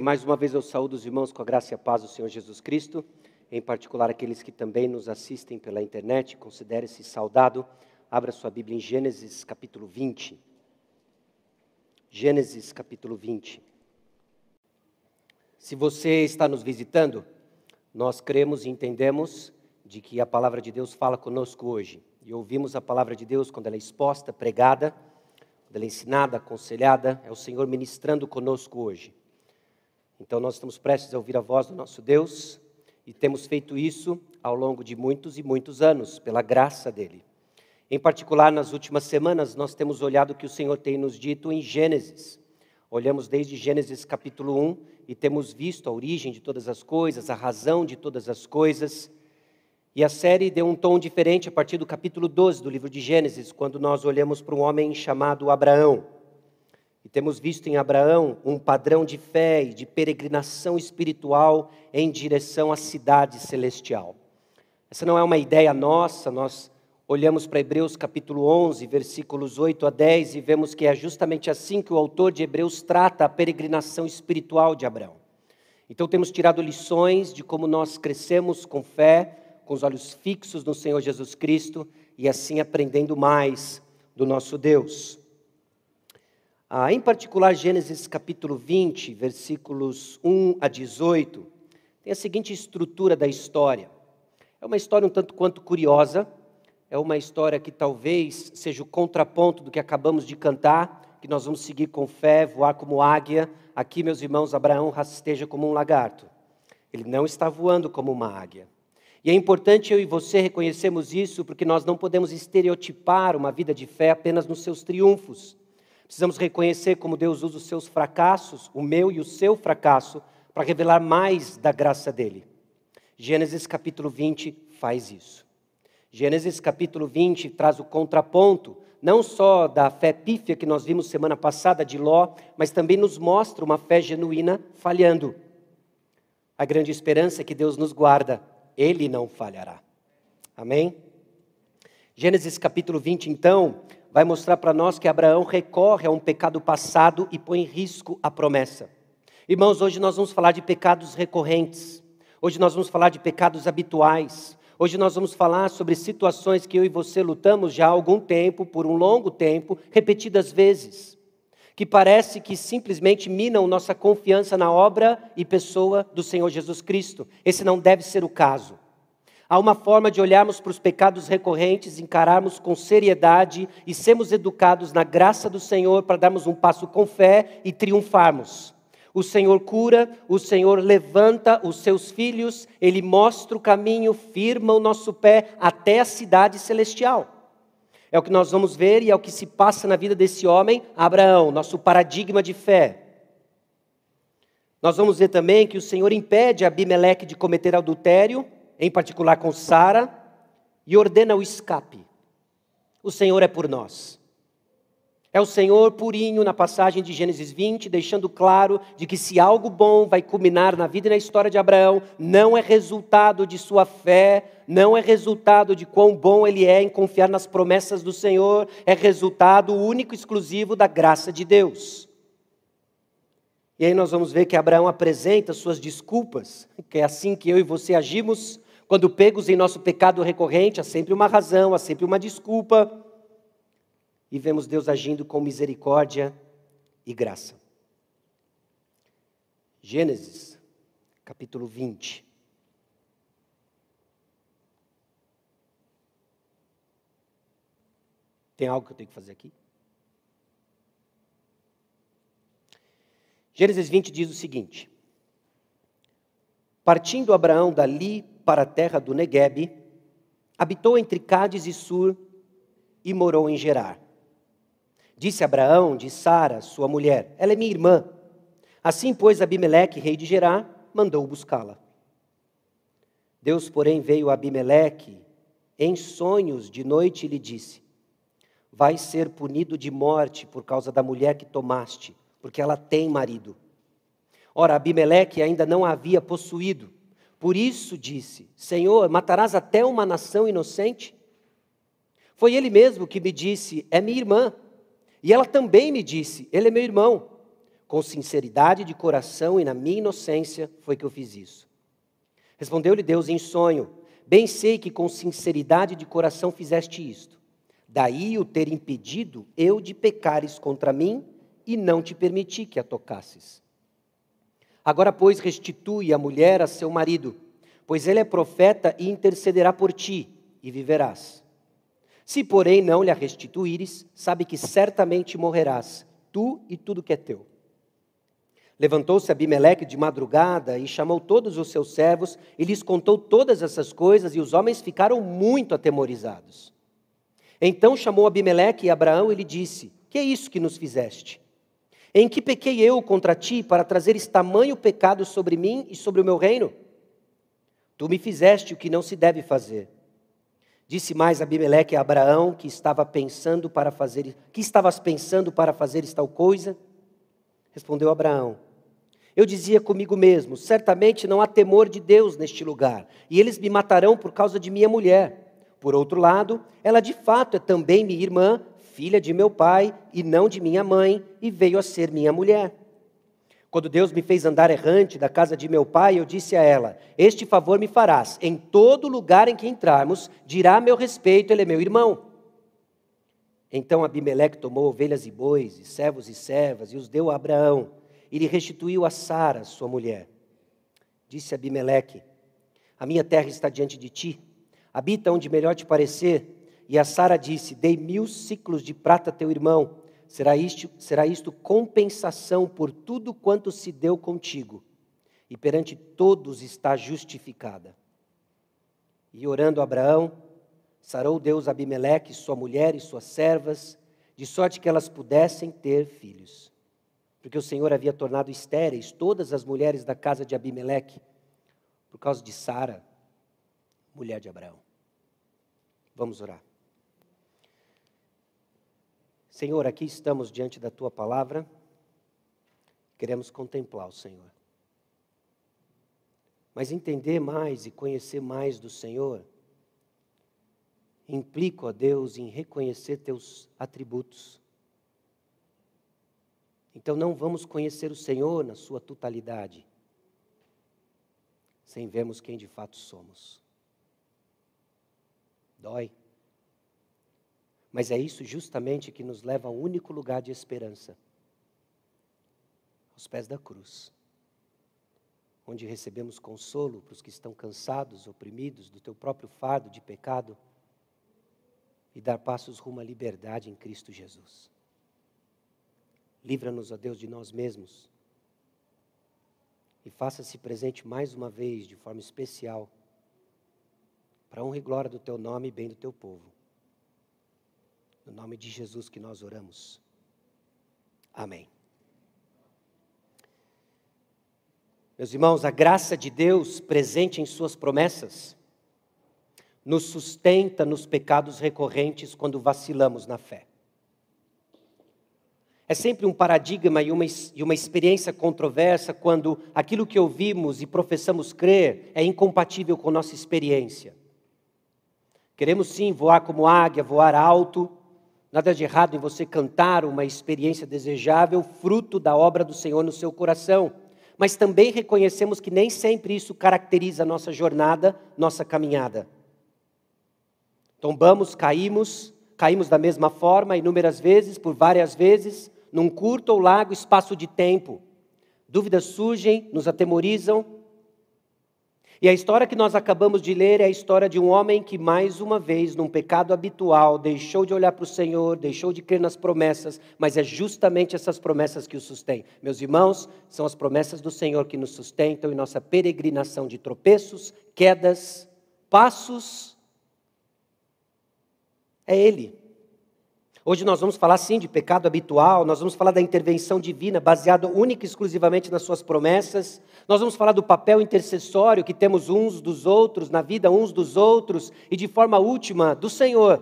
Mais uma vez eu saúdo os irmãos com a graça e a paz do Senhor Jesus Cristo, em particular aqueles que também nos assistem pela internet, considere-se saudado. Abra sua Bíblia em Gênesis capítulo 20. Gênesis capítulo 20. Se você está nos visitando, nós cremos e entendemos de que a palavra de Deus fala conosco hoje. E ouvimos a palavra de Deus quando ela é exposta, pregada, quando ela é ensinada, aconselhada, é o Senhor ministrando conosco hoje. Então nós estamos prestes a ouvir a voz do nosso Deus e temos feito isso ao longo de muitos e muitos anos, pela graça dele. Em particular, nas últimas semanas, nós temos olhado o que o Senhor tem nos dito em Gênesis. Olhamos desde Gênesis capítulo 1 e temos visto a origem de todas as coisas, a razão de todas as coisas. E a série deu um tom diferente a partir do capítulo 12 do livro de Gênesis, quando nós olhamos para um homem chamado Abraão. E temos visto em Abraão um padrão de fé e de peregrinação espiritual em direção à cidade celestial. Essa não é uma ideia nossa, nós olhamos para Hebreus capítulo 11, versículos 8 a 10 e vemos que é justamente assim que o autor de Hebreus trata a peregrinação espiritual de Abraão. Então temos tirado lições de como nós crescemos com fé, com os olhos fixos no Senhor Jesus Cristo e assim aprendendo mais do nosso Deus. Ah, em particular, Gênesis capítulo 20, versículos 1 a 18, tem a seguinte estrutura da história. É uma história um tanto quanto curiosa, é uma história que talvez seja o contraponto do que acabamos de cantar, que nós vamos seguir com fé, voar como águia. Aqui, meus irmãos, Abraão rasteja como um lagarto. Ele não está voando como uma águia. E é importante eu e você reconhecermos isso, porque nós não podemos estereotipar uma vida de fé apenas nos seus triunfos. Precisamos reconhecer como Deus usa os seus fracassos, o meu e o seu fracasso, para revelar mais da graça dele. Gênesis capítulo 20 faz isso. Gênesis capítulo 20 traz o contraponto, não só da fé pífia que nós vimos semana passada de Ló, mas também nos mostra uma fé genuína falhando. A grande esperança é que Deus nos guarda, ele não falhará. Amém? Gênesis capítulo 20, então, vai mostrar para nós que Abraão recorre a um pecado passado e põe em risco a promessa. Irmãos, hoje nós vamos falar de pecados recorrentes. Hoje nós vamos falar de pecados habituais. Hoje nós vamos falar sobre situações que eu e você lutamos já há algum tempo, por um longo tempo, repetidas vezes, que parece que simplesmente minam nossa confiança na obra e pessoa do Senhor Jesus Cristo. Esse não deve ser o caso. Há uma forma de olharmos para os pecados recorrentes, encararmos com seriedade e sermos educados na graça do Senhor para darmos um passo com fé e triunfarmos. O Senhor cura, o Senhor levanta os seus filhos, ele mostra o caminho, firma o nosso pé até a cidade celestial. É o que nós vamos ver e é o que se passa na vida desse homem, Abraão, nosso paradigma de fé. Nós vamos ver também que o Senhor impede Abimeleque de cometer adultério, em particular com Sara, e ordena o escape. O Senhor é por nós. É o Senhor purinho na passagem de Gênesis 20, deixando claro de que se algo bom vai culminar na vida e na história de Abraão, não é resultado de sua fé, não é resultado de quão bom ele é em confiar nas promessas do Senhor, é resultado único e exclusivo da graça de Deus. E aí nós vamos ver que Abraão apresenta suas desculpas, que é assim que eu e você agimos quando pegos em nosso pecado recorrente, há sempre uma razão, há sempre uma desculpa. E vemos Deus agindo com misericórdia e graça. Gênesis, capítulo 20. Tem algo que eu tenho que fazer aqui? Gênesis 20 diz o seguinte: Partindo Abraão dali para a terra do Neguebe, habitou entre Cádiz e Sur e morou em Gerar. Disse Abraão de Sara, sua mulher: Ela é minha irmã. Assim, pois, Abimeleque, rei de Gerar, mandou buscá-la. Deus, porém, veio a Abimeleque em sonhos de noite e lhe disse: Vai ser punido de morte por causa da mulher que tomaste, porque ela tem marido. Ora, Abimeleque ainda não a havia possuído por isso disse: Senhor, matarás até uma nação inocente? Foi ele mesmo que me disse: É minha irmã. E ela também me disse: Ele é meu irmão. Com sinceridade de coração e na minha inocência foi que eu fiz isso. Respondeu-lhe Deus em sonho: Bem sei que com sinceridade de coração fizeste isto. Daí o ter impedido eu de pecares contra mim e não te permiti que a tocasses. Agora, pois, restitui a mulher a seu marido, pois ele é profeta e intercederá por ti, e viverás. Se, porém, não lhe a restituíres, sabe que certamente morrerás, tu e tudo que é teu. Levantou-se Abimeleque de madrugada e chamou todos os seus servos e lhes contou todas essas coisas, e os homens ficaram muito atemorizados. Então chamou Abimeleque e Abraão e lhe disse: Que é isso que nos fizeste? Em que pequei eu contra ti para trazeres tamanho pecado sobre mim e sobre o meu reino? Tu me fizeste o que não se deve fazer. Disse mais Abimeleque a Abraão que estava pensando para fazer, que estavas pensando para fazer tal coisa? Respondeu Abraão: Eu dizia comigo mesmo: certamente não há temor de Deus neste lugar, e eles me matarão por causa de minha mulher. Por outro lado, ela de fato é também minha irmã, filha de meu pai e não de minha mãe, e veio a ser minha mulher. Quando Deus me fez andar errante da casa de meu pai, eu disse a ela: Este favor me farás. Em todo lugar em que entrarmos, dirá meu respeito: Ele é meu irmão. Então Abimeleque tomou ovelhas e bois, e servos e servas, e os deu a Abraão, e lhe restituiu a Sara, sua mulher. Disse Abimeleque: A minha terra está diante de ti habita onde melhor te parecer. E a Sara disse: Dei mil ciclos de prata a teu irmão. Será isto, será isto compensação por tudo quanto se deu contigo. E perante todos está justificada. E orando Abraão, sarou Deus Abimeleque, sua mulher e suas servas, de sorte que elas pudessem ter filhos. Porque o Senhor havia tornado estéreis todas as mulheres da casa de Abimeleque, por causa de Sara, mulher de Abraão. Vamos orar. Senhor, aqui estamos diante da tua palavra, queremos contemplar o Senhor. Mas entender mais e conhecer mais do Senhor implica, ó Deus, em reconhecer teus atributos. Então não vamos conhecer o Senhor na sua totalidade, sem vermos quem de fato somos. Dói. Mas é isso justamente que nos leva ao único lugar de esperança aos pés da cruz onde recebemos consolo para os que estão cansados, oprimidos do teu próprio fardo de pecado e dar passos rumo à liberdade em Cristo Jesus. Livra-nos, ó Deus, de nós mesmos e faça-se presente mais uma vez, de forma especial para honra e glória do teu nome e bem do teu povo. No nome de Jesus que nós oramos. Amém. Meus irmãos, a graça de Deus presente em Suas promessas nos sustenta nos pecados recorrentes quando vacilamos na fé. É sempre um paradigma e uma, e uma experiência controversa quando aquilo que ouvimos e professamos crer é incompatível com nossa experiência. Queremos sim voar como águia, voar alto. Nada de errado em você cantar uma experiência desejável, fruto da obra do Senhor no seu coração. Mas também reconhecemos que nem sempre isso caracteriza a nossa jornada, nossa caminhada. Tombamos, caímos, caímos da mesma forma, inúmeras vezes, por várias vezes, num curto ou largo espaço de tempo. Dúvidas surgem, nos atemorizam, e a história que nós acabamos de ler é a história de um homem que, mais uma vez, num pecado habitual, deixou de olhar para o Senhor, deixou de crer nas promessas, mas é justamente essas promessas que o sustêm. Meus irmãos, são as promessas do Senhor que nos sustentam em nossa peregrinação de tropeços, quedas, passos. É Ele. Hoje nós vamos falar sim de pecado habitual, nós vamos falar da intervenção divina baseada única e exclusivamente nas suas promessas. Nós vamos falar do papel intercessório que temos uns dos outros, na vida uns dos outros e de forma última do Senhor.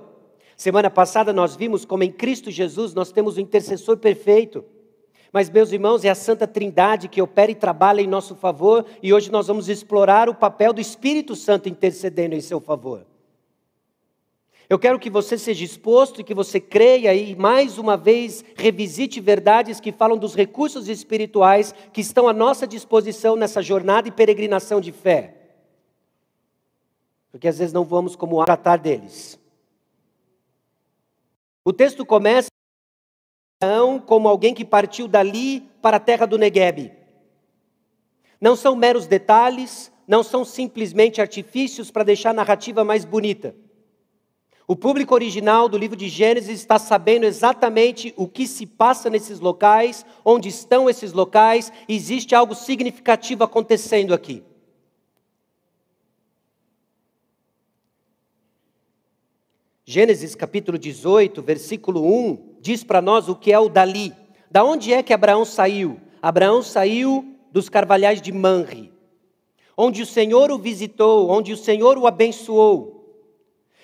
Semana passada nós vimos como em Cristo Jesus nós temos o intercessor perfeito. Mas, meus irmãos, é a Santa Trindade que opera e trabalha em nosso favor, e hoje nós vamos explorar o papel do Espírito Santo intercedendo em seu favor. Eu quero que você seja exposto e que você creia e mais uma vez revisite verdades que falam dos recursos espirituais que estão à nossa disposição nessa jornada e peregrinação de fé. Porque às vezes não vamos como tratar deles. O texto começa como alguém que partiu dali para a terra do Negueb. Não são meros detalhes, não são simplesmente artifícios para deixar a narrativa mais bonita. O público original do livro de Gênesis está sabendo exatamente o que se passa nesses locais, onde estão esses locais, existe algo significativo acontecendo aqui. Gênesis capítulo 18, versículo 1, diz para nós o que é o Dali. Da onde é que Abraão saiu? Abraão saiu dos carvalhais de Manre, onde o Senhor o visitou, onde o Senhor o abençoou.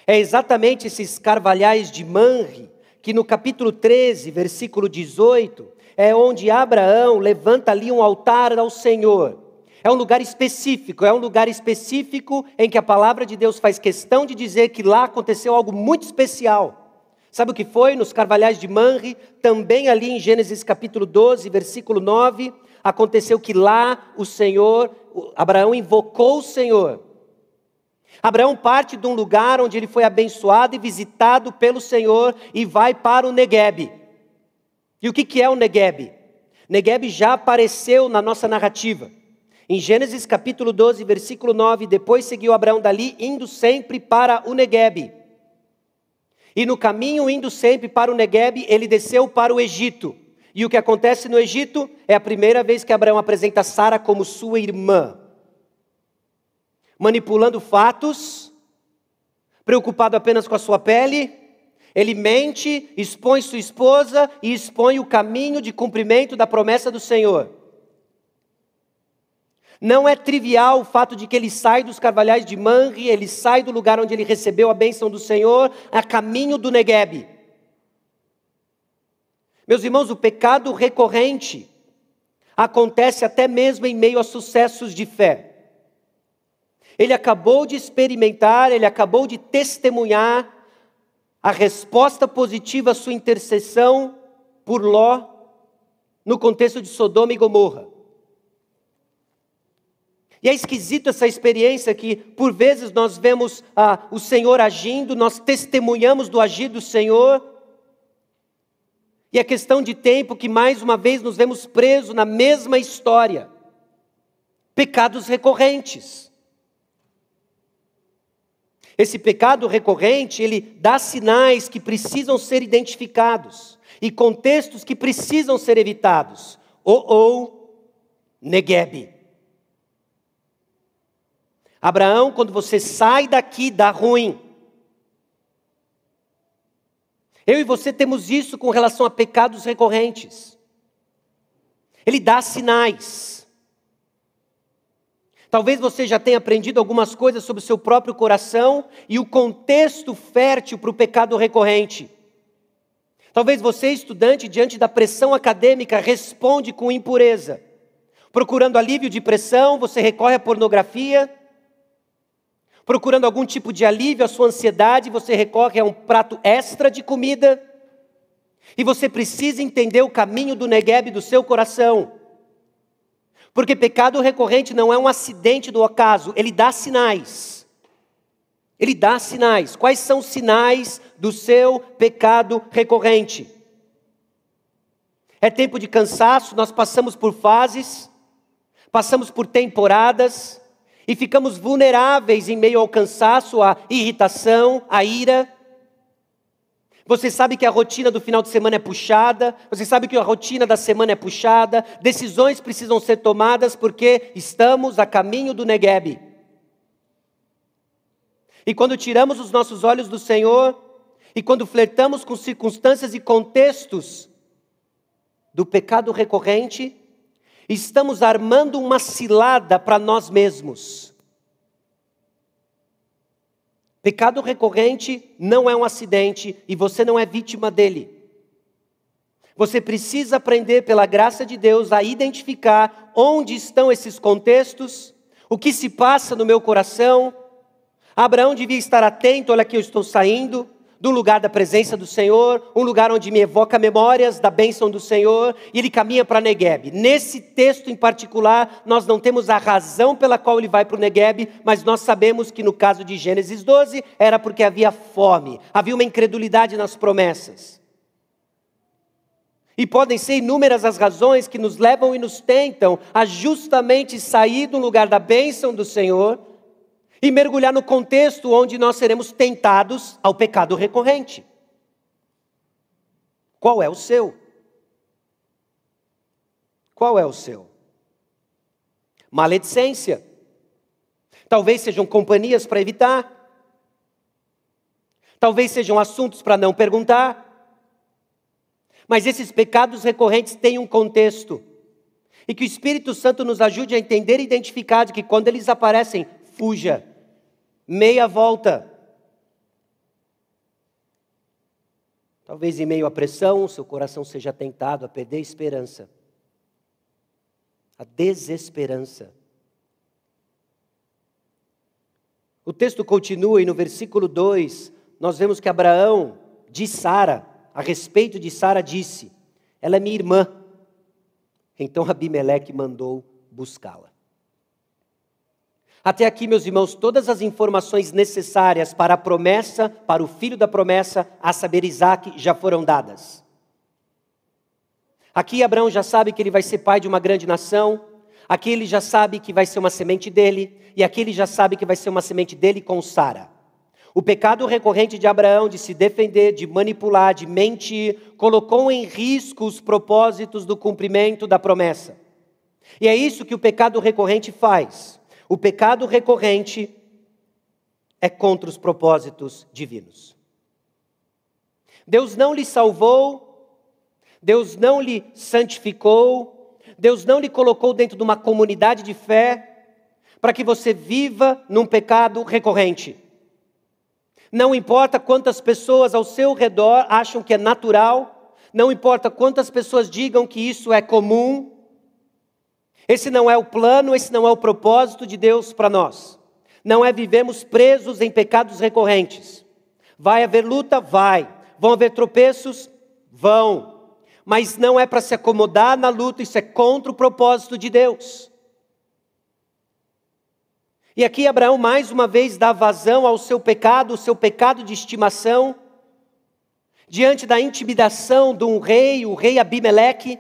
É exatamente esses carvalhais de Manre que no capítulo 13, versículo 18, é onde Abraão levanta ali um altar ao Senhor. É um lugar específico, é um lugar específico em que a palavra de Deus faz questão de dizer que lá aconteceu algo muito especial. Sabe o que foi? Nos carvalhais de Manre, também ali em Gênesis capítulo 12, versículo 9, aconteceu que lá o Senhor, Abraão invocou o Senhor. Abraão parte de um lugar onde ele foi abençoado e visitado pelo Senhor e vai para o Negueb. E o que é o Negueb? Negueb já apareceu na nossa narrativa. Em Gênesis capítulo 12, versículo 9, depois seguiu Abraão dali, indo sempre para o Negueb. E no caminho, indo sempre para o Negueb, ele desceu para o Egito. E o que acontece no Egito é a primeira vez que Abraão apresenta Sara como sua irmã manipulando fatos, preocupado apenas com a sua pele, ele mente, expõe sua esposa e expõe o caminho de cumprimento da promessa do Senhor. Não é trivial o fato de que ele sai dos carvalhais de Manri, ele sai do lugar onde ele recebeu a bênção do Senhor, a caminho do Negueb. Meus irmãos, o pecado recorrente acontece até mesmo em meio a sucessos de fé. Ele acabou de experimentar, ele acabou de testemunhar a resposta positiva à sua intercessão por Ló no contexto de Sodoma e Gomorra. E é esquisito essa experiência que, por vezes, nós vemos ah, o Senhor agindo, nós testemunhamos do agir do Senhor, e é questão de tempo que, mais uma vez, nos vemos presos na mesma história pecados recorrentes. Esse pecado recorrente, ele dá sinais que precisam ser identificados e contextos que precisam ser evitados. Ou, ou Negueb. Abraão, quando você sai daqui, dá ruim. Eu e você temos isso com relação a pecados recorrentes. Ele dá sinais. Talvez você já tenha aprendido algumas coisas sobre o seu próprio coração e o contexto fértil para o pecado recorrente. Talvez você, estudante, diante da pressão acadêmica, responde com impureza. Procurando alívio de pressão, você recorre à pornografia. Procurando algum tipo de alívio à sua ansiedade, você recorre a um prato extra de comida. E você precisa entender o caminho do Negueb do seu coração. Porque pecado recorrente não é um acidente do acaso, ele dá sinais. Ele dá sinais. Quais são os sinais do seu pecado recorrente? É tempo de cansaço, nós passamos por fases, passamos por temporadas e ficamos vulneráveis em meio ao cansaço, à irritação, à ira. Você sabe que a rotina do final de semana é puxada, você sabe que a rotina da semana é puxada, decisões precisam ser tomadas porque estamos a caminho do Negueb. E quando tiramos os nossos olhos do Senhor, e quando flertamos com circunstâncias e contextos do pecado recorrente, estamos armando uma cilada para nós mesmos. Pecado recorrente não é um acidente e você não é vítima dele. Você precisa aprender, pela graça de Deus, a identificar onde estão esses contextos, o que se passa no meu coração. Abraão devia estar atento, olha que eu estou saindo, um lugar da presença do Senhor, um lugar onde me evoca memórias da bênção do Senhor, e ele caminha para Negueb. Nesse texto em particular, nós não temos a razão pela qual ele vai para o Negueb, mas nós sabemos que no caso de Gênesis 12, era porque havia fome, havia uma incredulidade nas promessas. E podem ser inúmeras as razões que nos levam e nos tentam a justamente sair do lugar da bênção do Senhor e mergulhar no contexto onde nós seremos tentados ao pecado recorrente. Qual é o seu? Qual é o seu? Maledicência. Talvez sejam companhias para evitar. Talvez sejam assuntos para não perguntar. Mas esses pecados recorrentes têm um contexto. E que o Espírito Santo nos ajude a entender e identificar de que quando eles aparecem, fuja. Meia volta. Talvez em meio à pressão, seu coração seja tentado a perder a esperança, a desesperança. O texto continua e no versículo 2, nós vemos que Abraão, de Sara, a respeito de Sara, disse: Ela é minha irmã. Então Abimeleque mandou buscá-la. Até aqui, meus irmãos, todas as informações necessárias para a promessa, para o filho da promessa, a saber, Isaac, já foram dadas. Aqui Abraão já sabe que ele vai ser pai de uma grande nação, aqui ele já sabe que vai ser uma semente dele, e aqui ele já sabe que vai ser uma semente dele com Sara. O pecado recorrente de Abraão de se defender, de manipular, de mentir, colocou em risco os propósitos do cumprimento da promessa. E é isso que o pecado recorrente faz. O pecado recorrente é contra os propósitos divinos. Deus não lhe salvou, Deus não lhe santificou, Deus não lhe colocou dentro de uma comunidade de fé para que você viva num pecado recorrente. Não importa quantas pessoas ao seu redor acham que é natural, não importa quantas pessoas digam que isso é comum, esse não é o plano, esse não é o propósito de Deus para nós. Não é vivemos presos em pecados recorrentes. Vai haver luta? Vai. Vão haver tropeços? Vão. Mas não é para se acomodar na luta, isso é contra o propósito de Deus. E aqui Abraão mais uma vez dá vazão ao seu pecado, o seu pecado de estimação, diante da intimidação de um rei, o rei Abimeleque,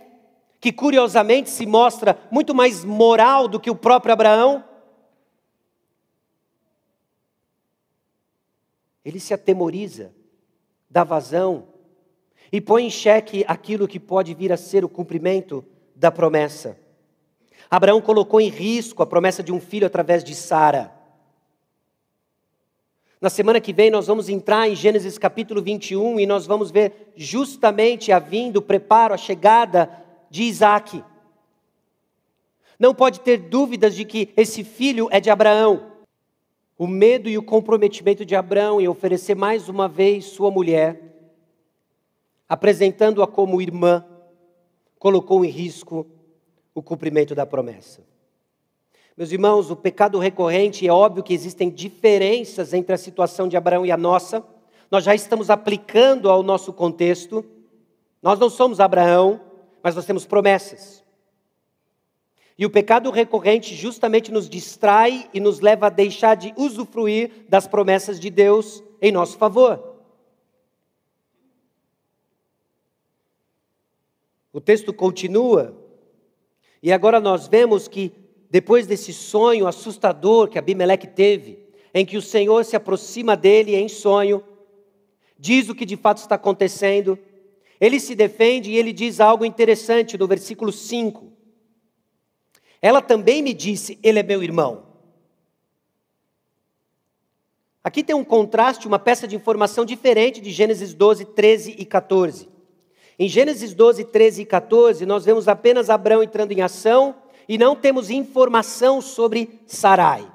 que curiosamente se mostra muito mais moral do que o próprio Abraão. Ele se atemoriza, dá vazão e põe em xeque aquilo que pode vir a ser o cumprimento da promessa. Abraão colocou em risco a promessa de um filho através de Sara. Na semana que vem nós vamos entrar em Gênesis capítulo 21 e nós vamos ver justamente a vinda, o preparo, a chegada de Isaac. Não pode ter dúvidas de que esse filho é de Abraão. O medo e o comprometimento de Abraão em oferecer mais uma vez sua mulher, apresentando-a como irmã, colocou em risco o cumprimento da promessa. Meus irmãos, o pecado recorrente, é óbvio que existem diferenças entre a situação de Abraão e a nossa. Nós já estamos aplicando ao nosso contexto. Nós não somos Abraão, mas nós temos promessas. E o pecado recorrente justamente nos distrai e nos leva a deixar de usufruir das promessas de Deus em nosso favor. O texto continua, e agora nós vemos que, depois desse sonho assustador que Abimeleque teve, em que o Senhor se aproxima dele em sonho, diz o que de fato está acontecendo, ele se defende e ele diz algo interessante no versículo 5. Ela também me disse: Ele é meu irmão. Aqui tem um contraste, uma peça de informação diferente de Gênesis 12, 13 e 14. Em Gênesis 12, 13 e 14, nós vemos apenas Abraão entrando em ação e não temos informação sobre Sarai.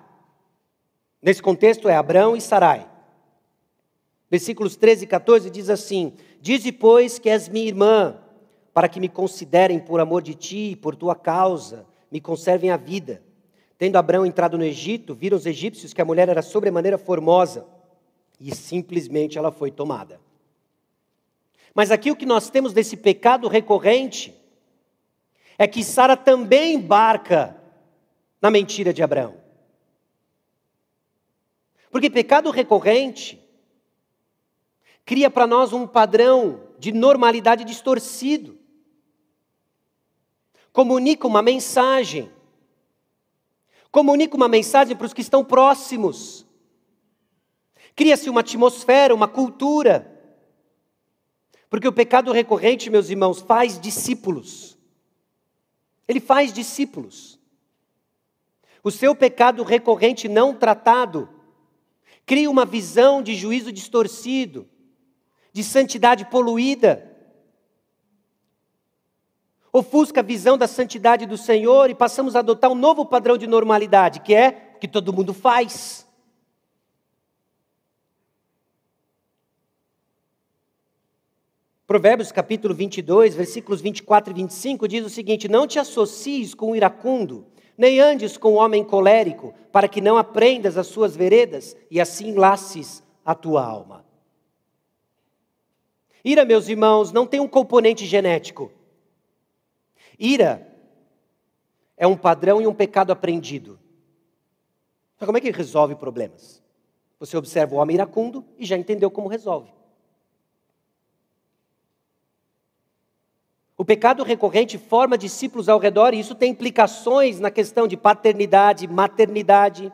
Nesse contexto é Abraão e Sarai. Versículos 13 e 14 diz assim: Dize, pois, que és minha irmã, para que me considerem por amor de ti e por tua causa, me conservem a vida. Tendo Abraão entrado no Egito, viram os egípcios que a mulher era sobremaneira formosa. E simplesmente ela foi tomada. Mas aqui o que nós temos desse pecado recorrente é que Sara também embarca na mentira de Abraão. Porque pecado recorrente cria para nós um padrão de normalidade distorcido. Comunica uma mensagem. Comunica uma mensagem para os que estão próximos. Cria-se uma atmosfera, uma cultura. Porque o pecado recorrente, meus irmãos, faz discípulos. Ele faz discípulos. O seu pecado recorrente não tratado cria uma visão de juízo distorcido, de santidade poluída. Ofusca a visão da santidade do Senhor e passamos a adotar um novo padrão de normalidade, que é o que todo mundo faz. Provérbios capítulo 22, versículos 24 e 25 diz o seguinte: Não te associes com o iracundo, nem andes com o homem colérico, para que não aprendas as suas veredas e assim laces a tua alma. Ira, meus irmãos, não tem um componente genético. Ira é um padrão e um pecado aprendido. Então, como é que resolve problemas? Você observa o homem iracundo e já entendeu como resolve. O pecado recorrente forma discípulos ao redor e isso tem implicações na questão de paternidade, maternidade.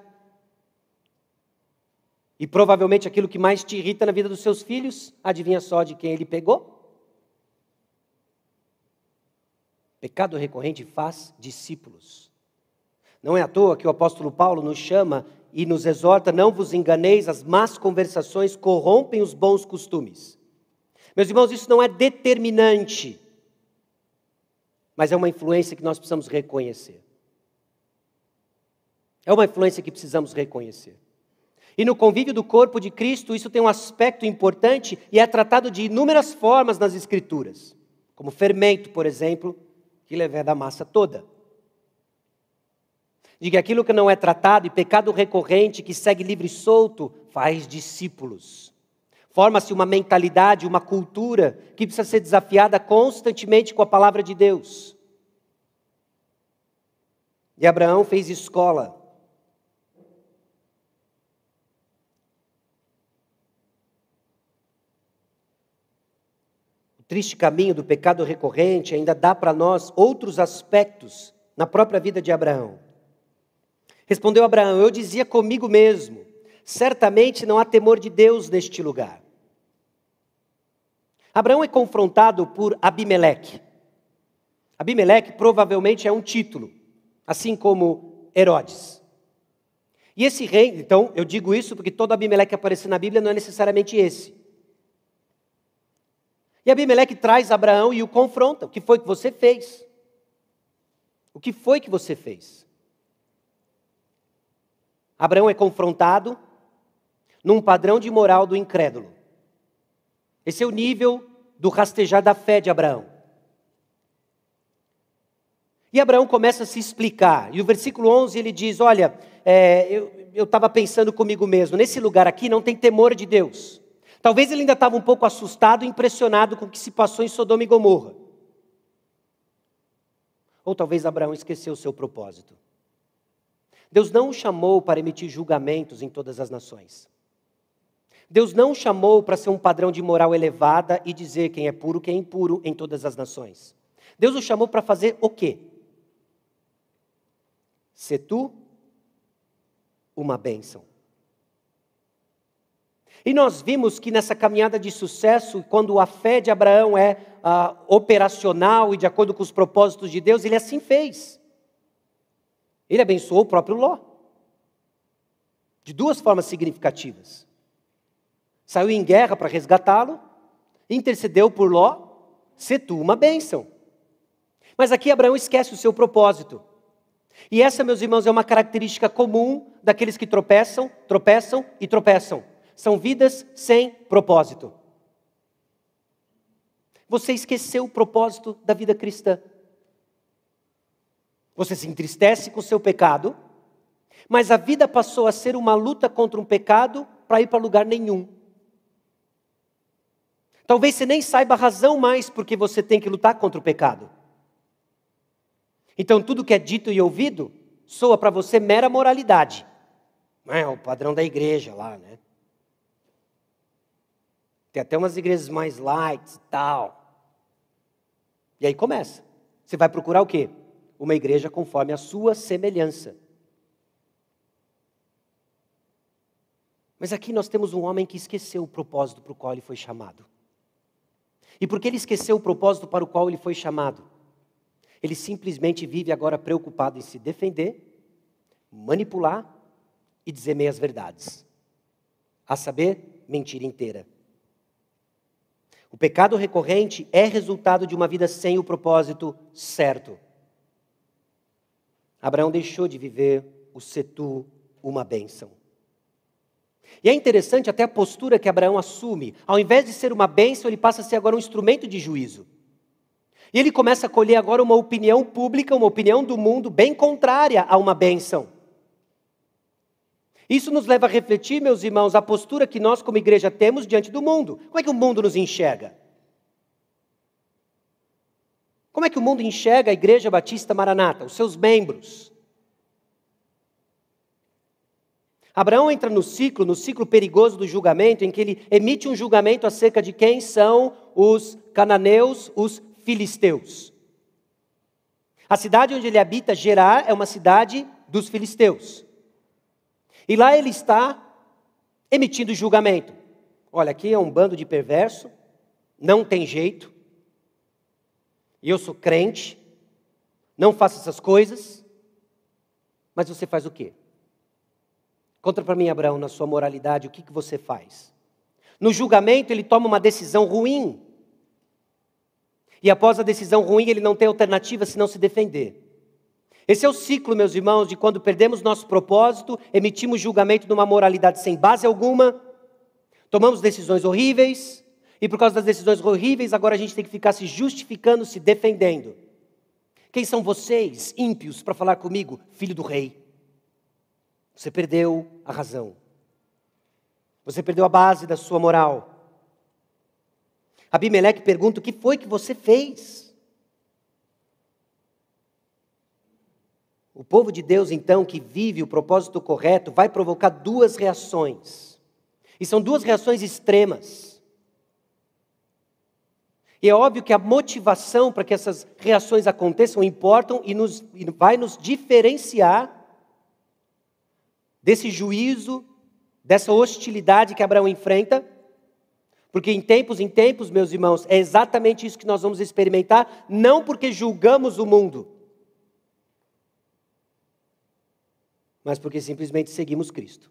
E provavelmente aquilo que mais te irrita na vida dos seus filhos, adivinha só de quem ele pegou? Pecado recorrente faz discípulos. Não é à toa que o apóstolo Paulo nos chama e nos exorta: não vos enganeis, as más conversações corrompem os bons costumes. Meus irmãos, isso não é determinante mas é uma influência que nós precisamos reconhecer. É uma influência que precisamos reconhecer. E no convívio do corpo de Cristo, isso tem um aspecto importante e é tratado de inúmeras formas nas Escrituras, como fermento, por exemplo, que leveda a massa toda. Diga aquilo que não é tratado e pecado recorrente que segue livre e solto faz discípulos. Forma-se uma mentalidade, uma cultura que precisa ser desafiada constantemente com a palavra de Deus. E Abraão fez escola. Triste caminho do pecado recorrente ainda dá para nós outros aspectos na própria vida de Abraão. Respondeu Abraão: Eu dizia comigo mesmo, certamente não há temor de Deus neste lugar. Abraão é confrontado por Abimeleque. Abimeleque provavelmente é um título, assim como Herodes. E esse rei, então, eu digo isso porque todo Abimeleque que aparece na Bíblia não é necessariamente esse. E Abimeleque traz Abraão e o confronta: O que foi que você fez? O que foi que você fez? Abraão é confrontado num padrão de moral do incrédulo. Esse é o nível do rastejar da fé de Abraão. E Abraão começa a se explicar, e o versículo 11 ele diz: Olha, é, eu estava pensando comigo mesmo, nesse lugar aqui não tem temor de Deus. Talvez ele ainda estava um pouco assustado e impressionado com o que se passou em Sodoma e Gomorra. Ou talvez Abraão esqueceu o seu propósito. Deus não o chamou para emitir julgamentos em todas as nações. Deus não chamou para ser um padrão de moral elevada e dizer quem é puro, quem é impuro em todas as nações. Deus o chamou para fazer o quê? Ser tu uma bênção. E nós vimos que nessa caminhada de sucesso, quando a fé de Abraão é ah, operacional e de acordo com os propósitos de Deus, ele assim fez. Ele abençoou o próprio Ló. De duas formas significativas saiu em guerra para resgatá-lo, intercedeu por Ló, se tu uma bênção. Mas aqui Abraão esquece o seu propósito. E essa, meus irmãos, é uma característica comum daqueles que tropeçam, tropeçam e tropeçam. São vidas sem propósito. Você esqueceu o propósito da vida cristã. Você se entristece com o seu pecado, mas a vida passou a ser uma luta contra um pecado para ir para lugar nenhum. Talvez você nem saiba a razão mais porque você tem que lutar contra o pecado. Então, tudo que é dito e ouvido soa para você mera moralidade. É o padrão da igreja lá, né? Tem até umas igrejas mais light e tal. E aí começa. Você vai procurar o quê? Uma igreja conforme a sua semelhança. Mas aqui nós temos um homem que esqueceu o propósito para o qual ele foi chamado. E porque ele esqueceu o propósito para o qual ele foi chamado, ele simplesmente vive agora preocupado em se defender, manipular e dizer meias verdades. A saber, mentira inteira. O pecado recorrente é resultado de uma vida sem o propósito certo. Abraão deixou de viver o setu, uma bênção. E é interessante até a postura que Abraão assume. Ao invés de ser uma bênção, ele passa a ser agora um instrumento de juízo. E ele começa a colher agora uma opinião pública, uma opinião do mundo bem contrária a uma bênção. Isso nos leva a refletir, meus irmãos, a postura que nós, como igreja, temos diante do mundo. Como é que o mundo nos enxerga? Como é que o mundo enxerga a Igreja Batista Maranata, os seus membros? Abraão entra no ciclo, no ciclo perigoso do julgamento, em que ele emite um julgamento acerca de quem são os cananeus, os filisteus. A cidade onde ele habita, Gerar, é uma cidade dos filisteus. E lá ele está emitindo julgamento. Olha, aqui é um bando de perverso, não tem jeito. E eu sou crente, não faço essas coisas. Mas você faz o quê? Conta para mim, Abraão, na sua moralidade, o que, que você faz? No julgamento, ele toma uma decisão ruim. E após a decisão ruim, ele não tem alternativa senão se defender. Esse é o ciclo, meus irmãos, de quando perdemos nosso propósito, emitimos julgamento numa moralidade sem base alguma, tomamos decisões horríveis, e por causa das decisões horríveis, agora a gente tem que ficar se justificando, se defendendo. Quem são vocês, ímpios, para falar comigo, filho do rei? Você perdeu a razão. Você perdeu a base da sua moral. Abimeleque pergunta: o que foi que você fez? O povo de Deus, então, que vive o propósito correto, vai provocar duas reações. E são duas reações extremas. E é óbvio que a motivação para que essas reações aconteçam importam e, nos, e vai nos diferenciar desse juízo, dessa hostilidade que Abraão enfrenta. Porque em tempos em tempos, meus irmãos, é exatamente isso que nós vamos experimentar, não porque julgamos o mundo, mas porque simplesmente seguimos Cristo.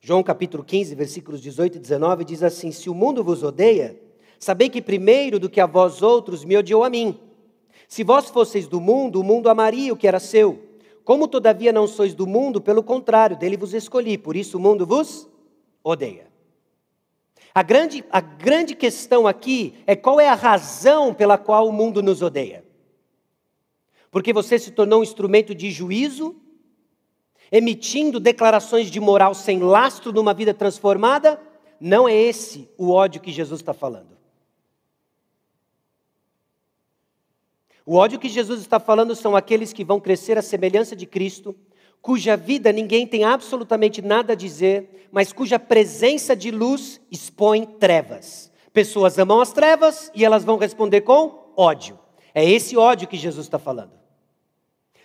João capítulo 15, versículos 18 e 19 diz assim: Se o mundo vos odeia, sabei que primeiro do que a vós outros me odiou a mim. Se vós fosseis do mundo, o mundo amaria o que era seu. Como todavia não sois do mundo, pelo contrário, dele vos escolhi, por isso o mundo vos odeia. A grande, a grande questão aqui é qual é a razão pela qual o mundo nos odeia. Porque você se tornou um instrumento de juízo emitindo declarações de moral sem lastro numa vida transformada, não é esse o ódio que Jesus está falando. O ódio que Jesus está falando são aqueles que vão crescer à semelhança de Cristo, cuja vida ninguém tem absolutamente nada a dizer, mas cuja presença de luz expõe trevas. Pessoas amam as trevas e elas vão responder com ódio. É esse ódio que Jesus está falando.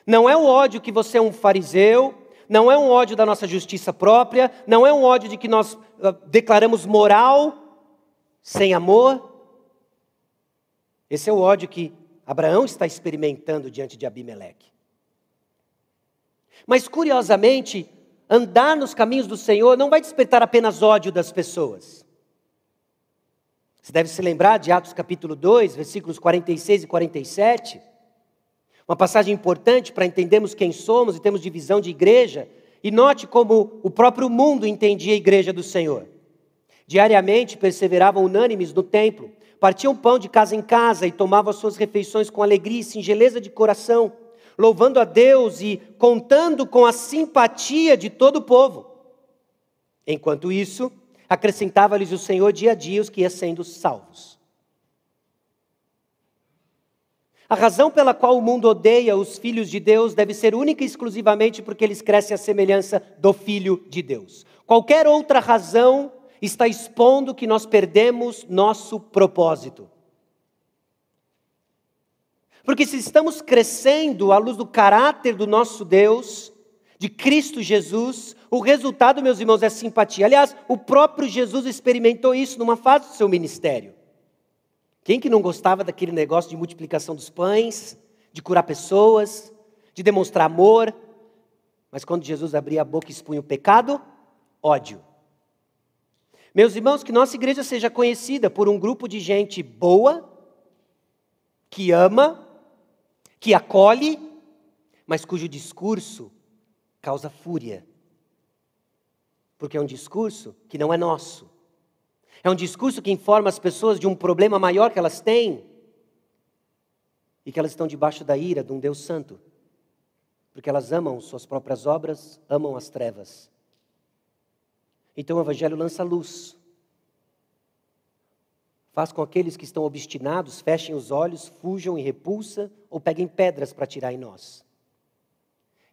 Não é o ódio que você é um fariseu, não é um ódio da nossa justiça própria, não é um ódio de que nós uh, declaramos moral sem amor. Esse é o ódio que Abraão está experimentando diante de Abimeleque. Mas curiosamente, andar nos caminhos do Senhor não vai despertar apenas ódio das pessoas. Você deve se lembrar de Atos capítulo 2, versículos 46 e 47 uma passagem importante para entendermos quem somos e temos divisão de igreja. E note como o próprio mundo entendia a igreja do Senhor. Diariamente perseveravam unânimes no templo, partiam pão de casa em casa e tomavam as suas refeições com alegria e singeleza de coração, louvando a Deus e contando com a simpatia de todo o povo. Enquanto isso, acrescentava-lhes o Senhor dia a dia os que iam sendo salvos. A razão pela qual o mundo odeia os filhos de Deus deve ser única e exclusivamente porque eles crescem à semelhança do Filho de Deus. Qualquer outra razão está expondo que nós perdemos nosso propósito. Porque se estamos crescendo à luz do caráter do nosso Deus, de Cristo Jesus, o resultado, meus irmãos, é simpatia. Aliás, o próprio Jesus experimentou isso numa fase do seu ministério. Quem que não gostava daquele negócio de multiplicação dos pães, de curar pessoas, de demonstrar amor? Mas quando Jesus abria a boca e expunha o pecado, ódio. Meus irmãos, que nossa igreja seja conhecida por um grupo de gente boa, que ama, que acolhe, mas cujo discurso causa fúria. Porque é um discurso que não é nosso. É um discurso que informa as pessoas de um problema maior que elas têm e que elas estão debaixo da ira de um Deus Santo. Porque elas amam suas próprias obras, amam as trevas. Então o Evangelho lança luz Faz com aqueles que estão obstinados fechem os olhos, fujam e repulsa ou peguem pedras para tirar em nós.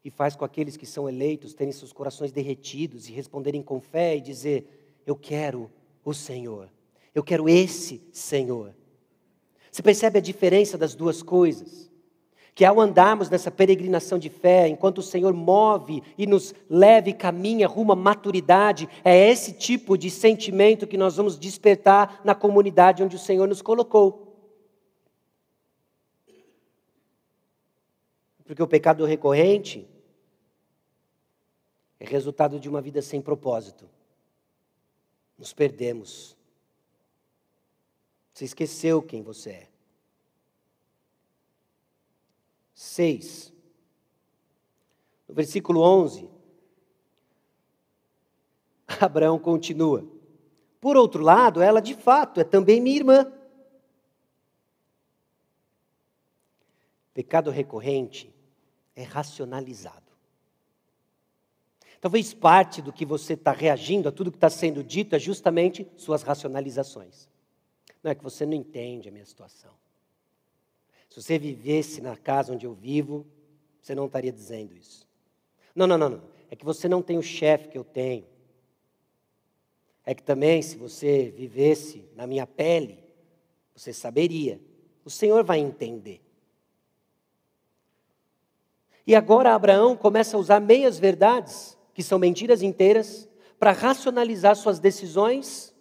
E faz com aqueles que são eleitos terem seus corações derretidos e responderem com fé e dizer: Eu quero o Senhor. Eu quero esse Senhor. Você percebe a diferença das duas coisas? que ao andarmos nessa peregrinação de fé, enquanto o Senhor move e nos leva e caminha rumo à maturidade, é esse tipo de sentimento que nós vamos despertar na comunidade onde o Senhor nos colocou. Porque o pecado recorrente é resultado de uma vida sem propósito. Nos perdemos. Você esqueceu quem você é. 6. No versículo 11, Abraão continua. Por outro lado, ela de fato é também minha irmã. Pecado recorrente é racionalizado. Talvez parte do que você está reagindo a tudo que está sendo dito é justamente suas racionalizações. Não é que você não entende a minha situação. Se você vivesse na casa onde eu vivo, você não estaria dizendo isso. Não, não, não, não. É que você não tem o chefe que eu tenho. É que também, se você vivesse na minha pele, você saberia. O Senhor vai entender. E agora Abraão começa a usar meias verdades, que são mentiras inteiras, para racionalizar suas decisões,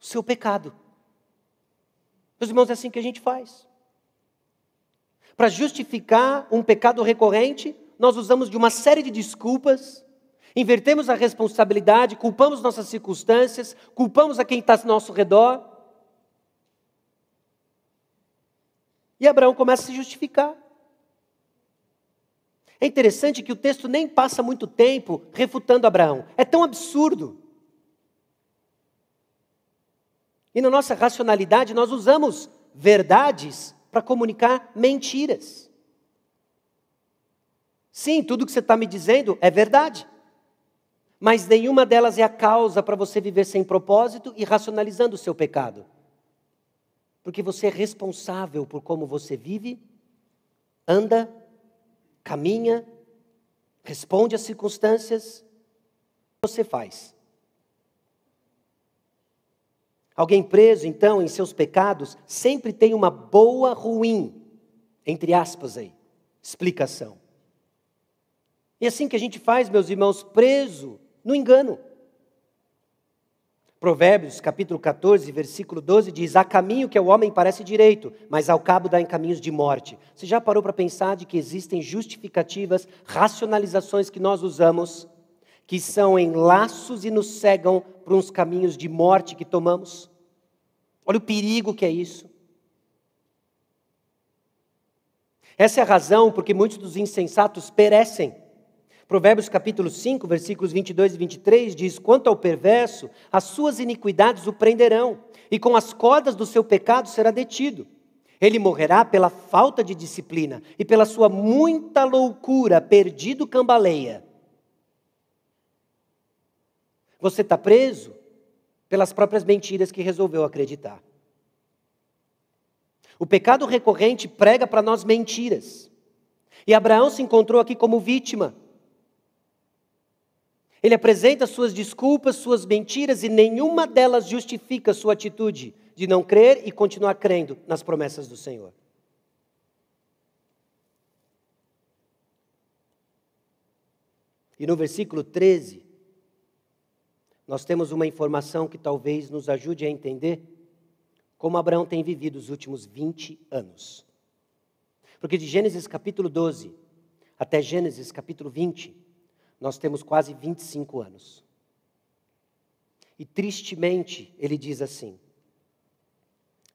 o seu pecado. Meus irmãos, é assim que a gente faz. Para justificar um pecado recorrente, nós usamos de uma série de desculpas, invertemos a responsabilidade, culpamos nossas circunstâncias, culpamos a quem está ao nosso redor. E Abraão começa a se justificar. É interessante que o texto nem passa muito tempo refutando Abraão. É tão absurdo. E na nossa racionalidade nós usamos verdades para comunicar mentiras. Sim, tudo que você está me dizendo é verdade. Mas nenhuma delas é a causa para você viver sem propósito e racionalizando o seu pecado. Porque você é responsável por como você vive, anda, caminha, responde às circunstâncias, você faz. Alguém preso, então, em seus pecados, sempre tem uma boa, ruim, entre aspas aí, explicação. E assim que a gente faz, meus irmãos, preso no engano. Provérbios, capítulo 14, versículo 12, diz: Há caminho que ao homem parece direito, mas ao cabo dá em caminhos de morte. Você já parou para pensar de que existem justificativas, racionalizações que nós usamos que são em laços e nos cegam para uns caminhos de morte que tomamos. Olha o perigo que é isso. Essa é a razão porque muitos dos insensatos perecem. Provérbios capítulo 5, versículos 22 e 23 diz: Quanto ao perverso, as suas iniquidades o prenderão, e com as cordas do seu pecado será detido. Ele morrerá pela falta de disciplina e pela sua muita loucura, perdido cambaleia. Você está preso pelas próprias mentiras que resolveu acreditar. O pecado recorrente prega para nós mentiras. E Abraão se encontrou aqui como vítima. Ele apresenta suas desculpas, suas mentiras, e nenhuma delas justifica sua atitude de não crer e continuar crendo nas promessas do Senhor. E no versículo 13, nós temos uma informação que talvez nos ajude a entender como Abraão tem vivido os últimos 20 anos. Porque de Gênesis capítulo 12 até Gênesis capítulo 20, nós temos quase 25 anos. E tristemente, ele diz assim: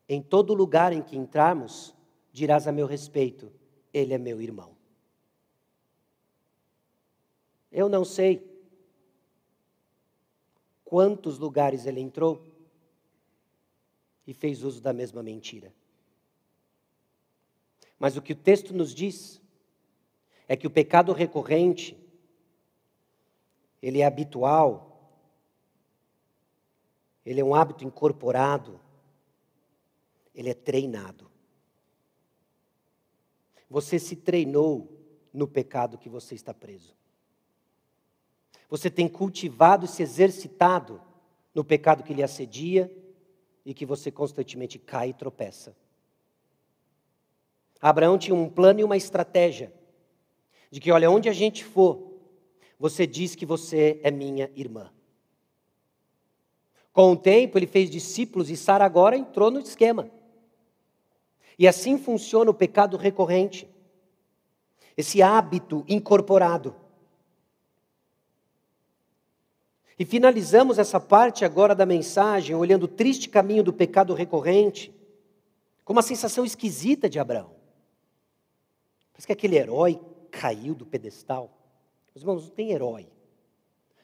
Em todo lugar em que entrarmos, dirás a meu respeito, ele é meu irmão. Eu não sei quantos lugares ele entrou e fez uso da mesma mentira. Mas o que o texto nos diz é que o pecado recorrente, ele é habitual, ele é um hábito incorporado, ele é treinado. Você se treinou no pecado que você está preso. Você tem cultivado e se exercitado no pecado que lhe assedia e que você constantemente cai e tropeça. Abraão tinha um plano e uma estratégia de que, olha, onde a gente for, você diz que você é minha irmã. Com o tempo, ele fez discípulos e Sara agora entrou no esquema. E assim funciona o pecado recorrente. Esse hábito incorporado. E finalizamos essa parte agora da mensagem olhando o triste caminho do pecado recorrente, com uma sensação esquisita de Abraão. Parece que aquele herói caiu do pedestal. Meus irmãos, não tem herói.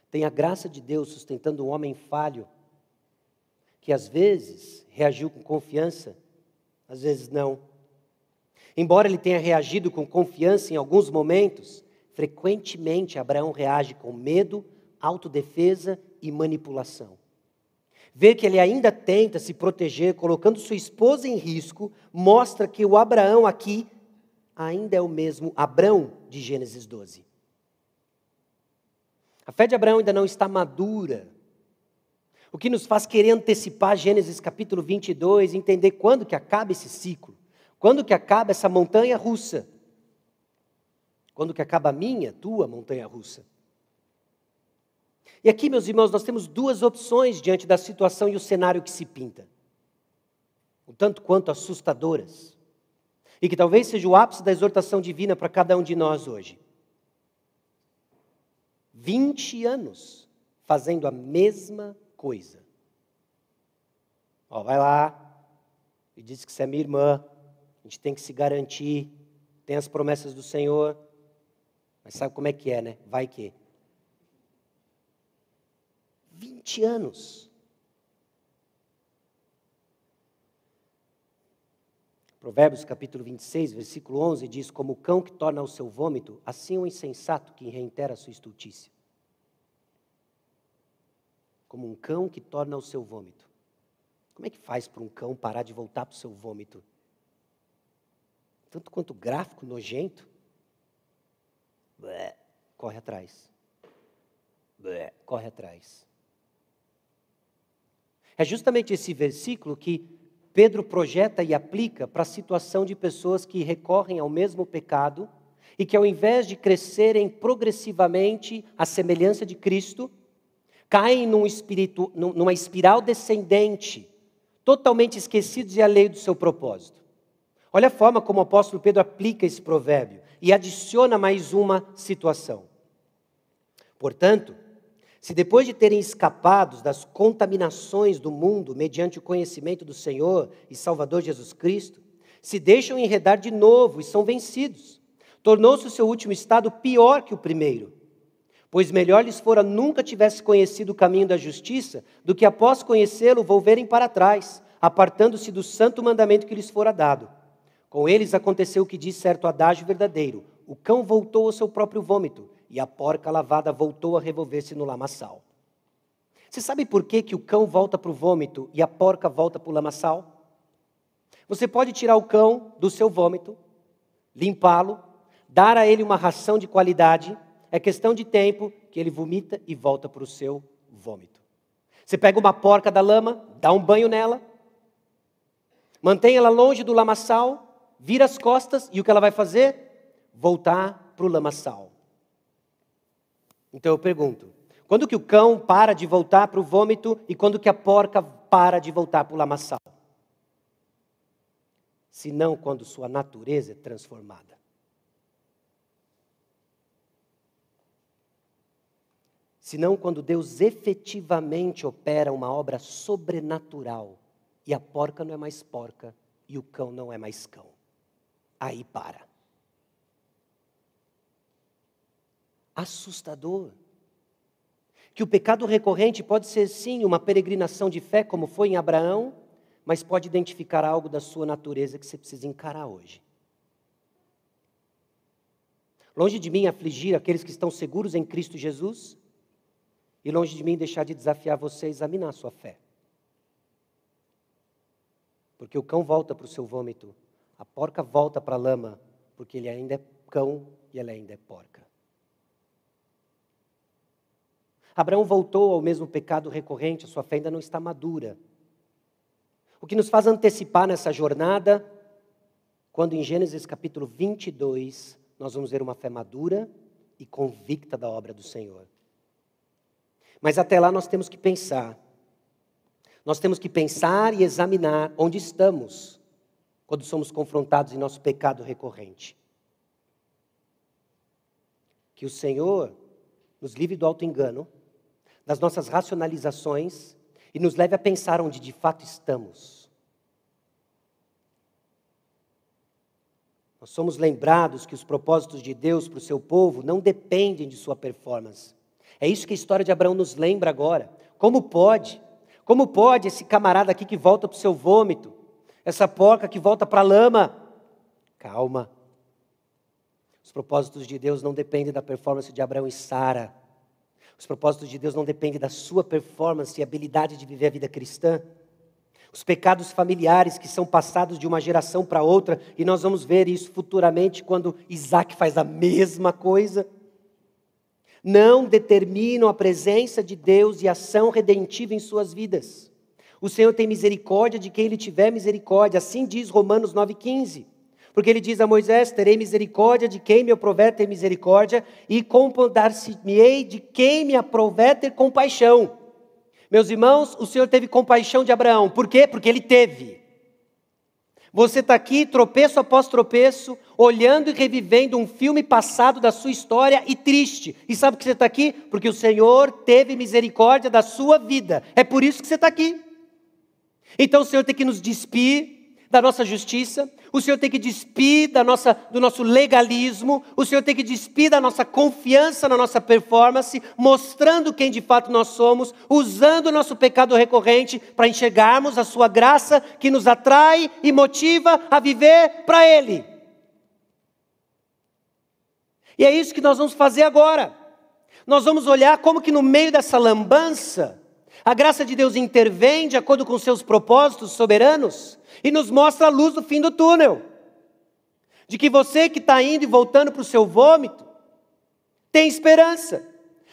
Tem a graça de Deus sustentando um homem falho, que às vezes reagiu com confiança, às vezes não. Embora ele tenha reagido com confiança em alguns momentos, frequentemente Abraão reage com medo autodefesa e manipulação. Ver que ele ainda tenta se proteger, colocando sua esposa em risco, mostra que o Abraão aqui ainda é o mesmo Abrão de Gênesis 12. A fé de Abraão ainda não está madura, o que nos faz querer antecipar Gênesis capítulo 22, entender quando que acaba esse ciclo, quando que acaba essa montanha russa, quando que acaba a minha, tua montanha russa. E aqui, meus irmãos, nós temos duas opções diante da situação e o cenário que se pinta. Um tanto quanto assustadoras. E que talvez seja o ápice da exortação divina para cada um de nós hoje. 20 anos fazendo a mesma coisa. Ó, vai lá e diz que você é minha irmã, a gente tem que se garantir, tem as promessas do Senhor, mas sabe como é que é, né? Vai que. 20 anos. Provérbios capítulo 26, versículo 11 diz: Como o cão que torna o seu vômito, assim o insensato que reitera a sua estultícia. Como um cão que torna o seu vômito. Como é que faz para um cão parar de voltar para o seu vômito? Tanto quanto gráfico, nojento. Blé, corre atrás. Blé, corre atrás. É justamente esse versículo que Pedro projeta e aplica para a situação de pessoas que recorrem ao mesmo pecado e que, ao invés de crescerem progressivamente à semelhança de Cristo, caem num espírito, numa espiral descendente, totalmente esquecidos e alheios do seu propósito. Olha a forma como o apóstolo Pedro aplica esse provérbio e adiciona mais uma situação. Portanto, se depois de terem escapado das contaminações do mundo mediante o conhecimento do Senhor e Salvador Jesus Cristo, se deixam enredar de novo e são vencidos, tornou-se o seu último estado pior que o primeiro. Pois melhor lhes fora nunca tivesse conhecido o caminho da justiça, do que após conhecê-lo volverem para trás, apartando-se do santo mandamento que lhes fora dado. Com eles aconteceu o que diz certo adágio verdadeiro: o cão voltou ao seu próprio vômito, e a porca lavada voltou a revolver-se no lamaçal. Você sabe por que, que o cão volta para o vômito e a porca volta para o lamaçal? Você pode tirar o cão do seu vômito, limpá-lo, dar a ele uma ração de qualidade, é questão de tempo que ele vomita e volta para o seu vômito. Você pega uma porca da lama, dá um banho nela, mantém ela longe do lamaçal, vira as costas e o que ela vai fazer? Voltar para o lamaçal. Então eu pergunto: quando que o cão para de voltar para o vômito e quando que a porca para de voltar para o lamaçal? Senão quando sua natureza é transformada. Senão quando Deus efetivamente opera uma obra sobrenatural e a porca não é mais porca e o cão não é mais cão. Aí para. Assustador que o pecado recorrente pode ser sim uma peregrinação de fé, como foi em Abraão, mas pode identificar algo da sua natureza que você precisa encarar hoje. Longe de mim afligir aqueles que estão seguros em Cristo Jesus, e longe de mim deixar de desafiar você a examinar a sua fé. Porque o cão volta para o seu vômito, a porca volta para a lama, porque ele ainda é cão e ela ainda é porca. Abraão voltou ao mesmo pecado recorrente, a sua fé ainda não está madura. O que nos faz antecipar nessa jornada, quando em Gênesis capítulo 22, nós vamos ver uma fé madura e convicta da obra do Senhor. Mas até lá nós temos que pensar. Nós temos que pensar e examinar onde estamos quando somos confrontados em nosso pecado recorrente. Que o Senhor nos livre do auto-engano das nossas racionalizações e nos leve a pensar onde de fato estamos. Nós somos lembrados que os propósitos de Deus para o seu povo não dependem de sua performance. É isso que a história de Abraão nos lembra agora. Como pode? Como pode esse camarada aqui que volta para o seu vômito, essa porca que volta para a lama? Calma. Os propósitos de Deus não dependem da performance de Abraão e Sara. Os propósitos de Deus não dependem da sua performance e habilidade de viver a vida cristã. Os pecados familiares que são passados de uma geração para outra, e nós vamos ver isso futuramente quando Isaac faz a mesma coisa, não determinam a presença de Deus e ação redentiva em suas vidas. O Senhor tem misericórdia de quem Ele tiver misericórdia, assim diz Romanos 9,15. Porque ele diz a Moisés: Terei misericórdia de quem me aprover ter misericórdia, e compadar-se-me-ei de quem me aprover ter compaixão. Meus irmãos, o Senhor teve compaixão de Abraão. Por quê? Porque ele teve. Você está aqui, tropeço após tropeço, olhando e revivendo um filme passado da sua história e triste. E sabe que você está aqui? Porque o Senhor teve misericórdia da sua vida. É por isso que você está aqui. Então o Senhor tem que nos despir da nossa justiça, o Senhor tem que despir da nossa, do nosso legalismo, o Senhor tem que despir da nossa confiança na nossa performance, mostrando quem de fato nós somos, usando o nosso pecado recorrente para enxergarmos a Sua graça que nos atrai e motiva a viver para Ele. E é isso que nós vamos fazer agora. Nós vamos olhar como que no meio dessa lambança, a graça de Deus intervém de acordo com seus propósitos soberanos e nos mostra a luz do fim do túnel. De que você que está indo e voltando para o seu vômito, tem esperança.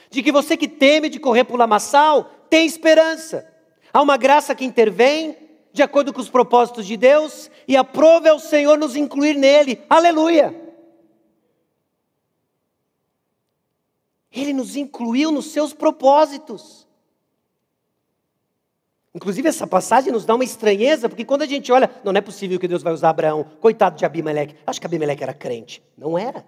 De que você que teme de correr para o lamaçal, tem esperança. Há uma graça que intervém de acordo com os propósitos de Deus e aprove ao Senhor nos incluir nele. Aleluia! Ele nos incluiu nos seus propósitos. Inclusive, essa passagem nos dá uma estranheza, porque quando a gente olha, não, é possível que Deus vai usar Abraão, coitado de Abimeleque. Acho que Abimeleque era crente. Não era.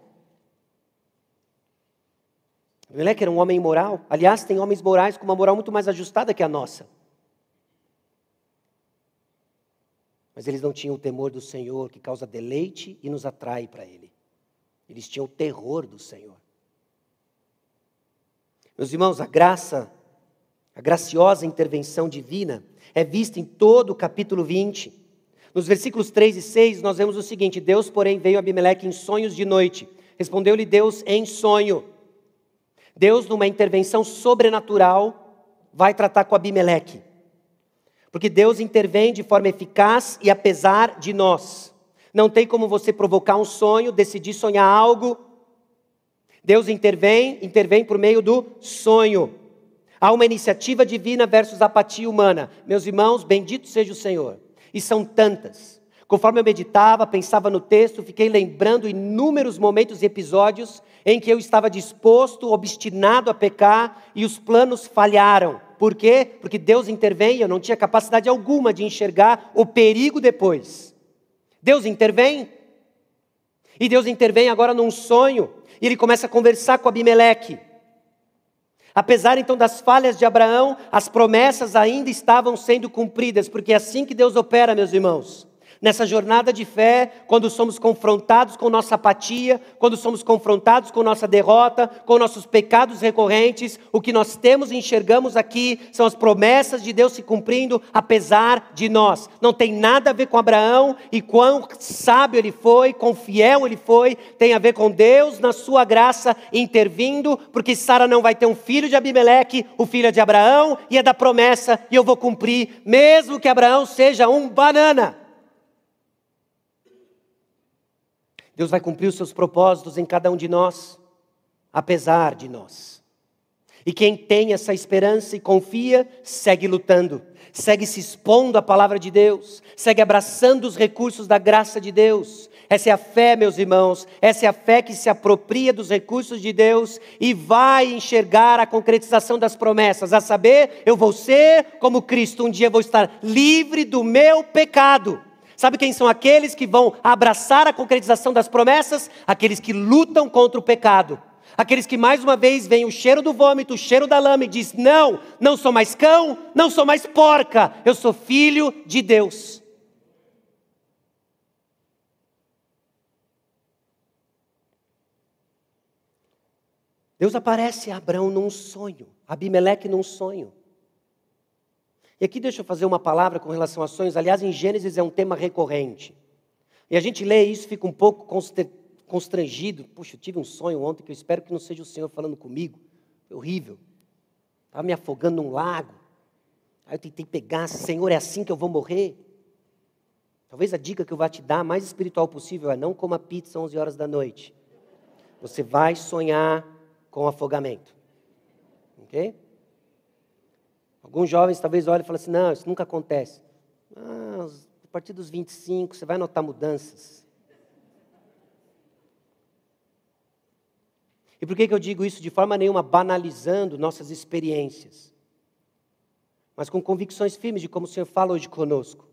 Abimeleque era um homem moral. Aliás, tem homens morais com uma moral muito mais ajustada que a nossa. Mas eles não tinham o temor do Senhor, que causa deleite e nos atrai para Ele. Eles tinham o terror do Senhor. Meus irmãos, a graça a graciosa intervenção divina é vista em todo o capítulo 20. Nos versículos 3 e 6, nós vemos o seguinte: Deus, porém, veio a Abimeleque em sonhos de noite. Respondeu-lhe Deus em sonho. Deus, numa intervenção sobrenatural, vai tratar com Abimeleque. Porque Deus intervém de forma eficaz e apesar de nós. Não tem como você provocar um sonho, decidir sonhar algo. Deus intervém, intervém por meio do sonho. Há uma iniciativa divina versus apatia humana. Meus irmãos, bendito seja o Senhor. E são tantas. Conforme eu meditava, pensava no texto, fiquei lembrando inúmeros momentos e episódios em que eu estava disposto, obstinado a pecar e os planos falharam. Por quê? Porque Deus intervém e eu não tinha capacidade alguma de enxergar o perigo depois. Deus intervém. E Deus intervém agora num sonho. E ele começa a conversar com Abimeleque. Apesar então das falhas de Abraão, as promessas ainda estavam sendo cumpridas, porque é assim que Deus opera, meus irmãos. Nessa jornada de fé, quando somos confrontados com nossa apatia, quando somos confrontados com nossa derrota, com nossos pecados recorrentes, o que nós temos e enxergamos aqui são as promessas de Deus se cumprindo, apesar de nós. Não tem nada a ver com Abraão e quão sábio ele foi, quão fiel ele foi, tem a ver com Deus, na sua graça, intervindo, porque Sara não vai ter um filho de Abimeleque, o filho é de Abraão e é da promessa, e eu vou cumprir, mesmo que Abraão seja um banana. Deus vai cumprir os seus propósitos em cada um de nós, apesar de nós. E quem tem essa esperança e confia, segue lutando, segue se expondo à palavra de Deus, segue abraçando os recursos da graça de Deus. Essa é a fé, meus irmãos, essa é a fé que se apropria dos recursos de Deus e vai enxergar a concretização das promessas, a saber, eu vou ser como Cristo, um dia vou estar livre do meu pecado. Sabe quem são aqueles que vão abraçar a concretização das promessas? Aqueles que lutam contra o pecado. Aqueles que mais uma vez veem o cheiro do vômito, o cheiro da lama e diz: "Não, não sou mais cão, não sou mais porca, eu sou filho de Deus". Deus aparece a Abraão num sonho, Abimeleque num sonho. E aqui deixa eu fazer uma palavra com relação a sonhos. Aliás, em Gênesis é um tema recorrente. E a gente lê isso, fica um pouco constrangido. Puxa, eu tive um sonho ontem que eu espero que não seja o Senhor falando comigo. Foi horrível. Estava me afogando num lago. Aí eu tentei pegar, Senhor, é assim que eu vou morrer? Talvez a dica que eu vou te dar, mais espiritual possível, é não coma pizza às 11 horas da noite. Você vai sonhar com afogamento. Ok? Alguns jovens talvez olhem e falem assim: não, isso nunca acontece. Ah, a partir dos 25 você vai notar mudanças. E por que, que eu digo isso de forma nenhuma banalizando nossas experiências? Mas com convicções firmes de como o Senhor fala hoje conosco.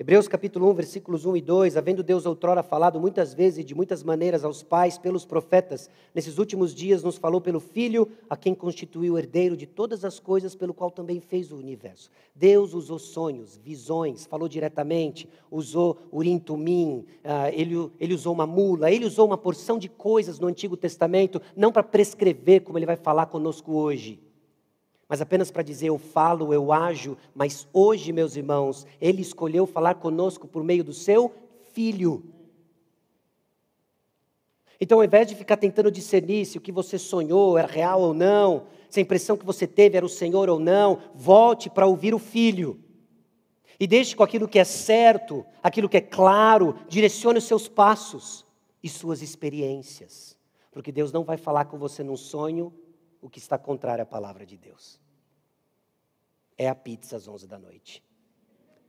Hebreus capítulo 1, versículos 1 e 2, havendo Deus outrora falado muitas vezes e de muitas maneiras aos pais pelos profetas, nesses últimos dias nos falou pelo Filho, a quem constituiu o herdeiro de todas as coisas, pelo qual também fez o universo. Deus usou sonhos, visões, falou diretamente, usou urim tumim, uh, ele, ele usou uma mula, ele usou uma porção de coisas no Antigo Testamento, não para prescrever como ele vai falar conosco hoje mas apenas para dizer eu falo, eu ajo, mas hoje, meus irmãos, Ele escolheu falar conosco por meio do seu Filho. Então, ao invés de ficar tentando discernir se o que você sonhou era real ou não, se a impressão que você teve era o Senhor ou não, volte para ouvir o Filho. E deixe com aquilo que é certo, aquilo que é claro, direcione os seus passos e suas experiências. Porque Deus não vai falar com você num sonho o que está contrário à palavra de Deus. É a pizza às 11 da noite.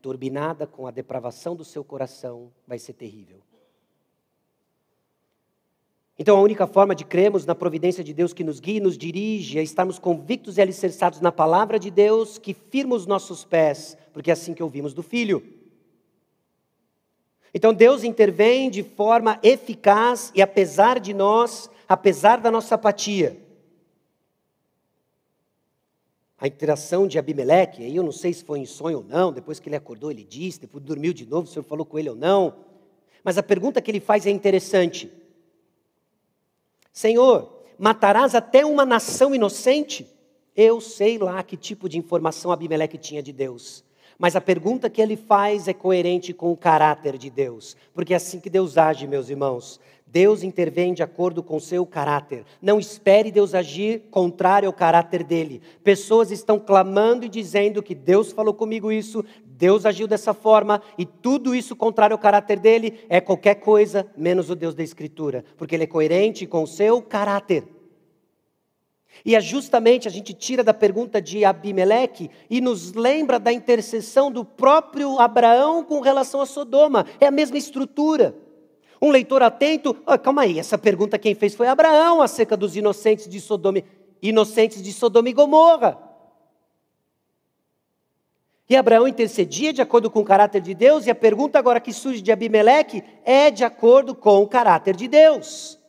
Turbinada com a depravação do seu coração, vai ser terrível. Então, a única forma de crermos na providência de Deus que nos guia e nos dirige é estarmos convictos e alicerçados na palavra de Deus, que firma os nossos pés, porque é assim que ouvimos do Filho. Então, Deus intervém de forma eficaz e apesar de nós, apesar da nossa apatia a interação de Abimeleque, aí eu não sei se foi em sonho ou não, depois que ele acordou ele disse, depois dormiu de novo, o Senhor falou com ele ou não. Mas a pergunta que ele faz é interessante. Senhor, matarás até uma nação inocente? Eu sei lá que tipo de informação Abimeleque tinha de Deus. Mas a pergunta que ele faz é coerente com o caráter de Deus, porque é assim que Deus age, meus irmãos. Deus intervém de acordo com seu caráter. Não espere Deus agir contrário ao caráter dele. Pessoas estão clamando e dizendo que Deus falou comigo isso, Deus agiu dessa forma, e tudo isso contrário ao caráter dele é qualquer coisa menos o Deus da Escritura, porque ele é coerente com o seu caráter. E é justamente a gente tira da pergunta de Abimeleque e nos lembra da intercessão do próprio Abraão com relação a Sodoma. É a mesma estrutura. Um leitor atento, oh, calma aí, essa pergunta quem fez foi Abraão acerca dos inocentes de Sodoma, inocentes de Sodoma e Gomorra. E Abraão intercedia de acordo com o caráter de Deus, e a pergunta agora que surge de Abimeleque é de acordo com o caráter de Deus.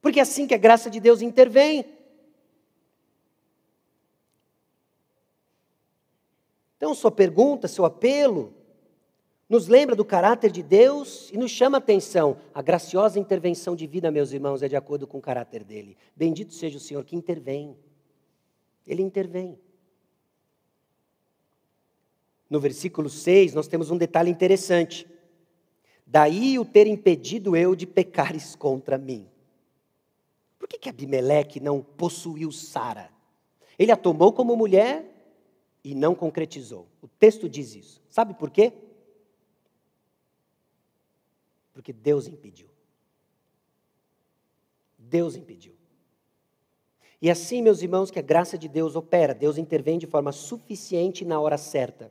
Porque é assim que a graça de Deus intervém. Então, sua pergunta, seu apelo, nos lembra do caráter de Deus e nos chama a atenção. A graciosa intervenção divina, meus irmãos, é de acordo com o caráter dele. Bendito seja o Senhor que intervém. Ele intervém. No versículo 6, nós temos um detalhe interessante. Daí o ter impedido eu de pecares contra mim. Por que, que Abimeleque não possuiu Sara? Ele a tomou como mulher e não concretizou. O texto diz isso. Sabe por quê? Porque Deus impediu. Deus impediu. E assim, meus irmãos, que a graça de Deus opera, Deus intervém de forma suficiente na hora certa.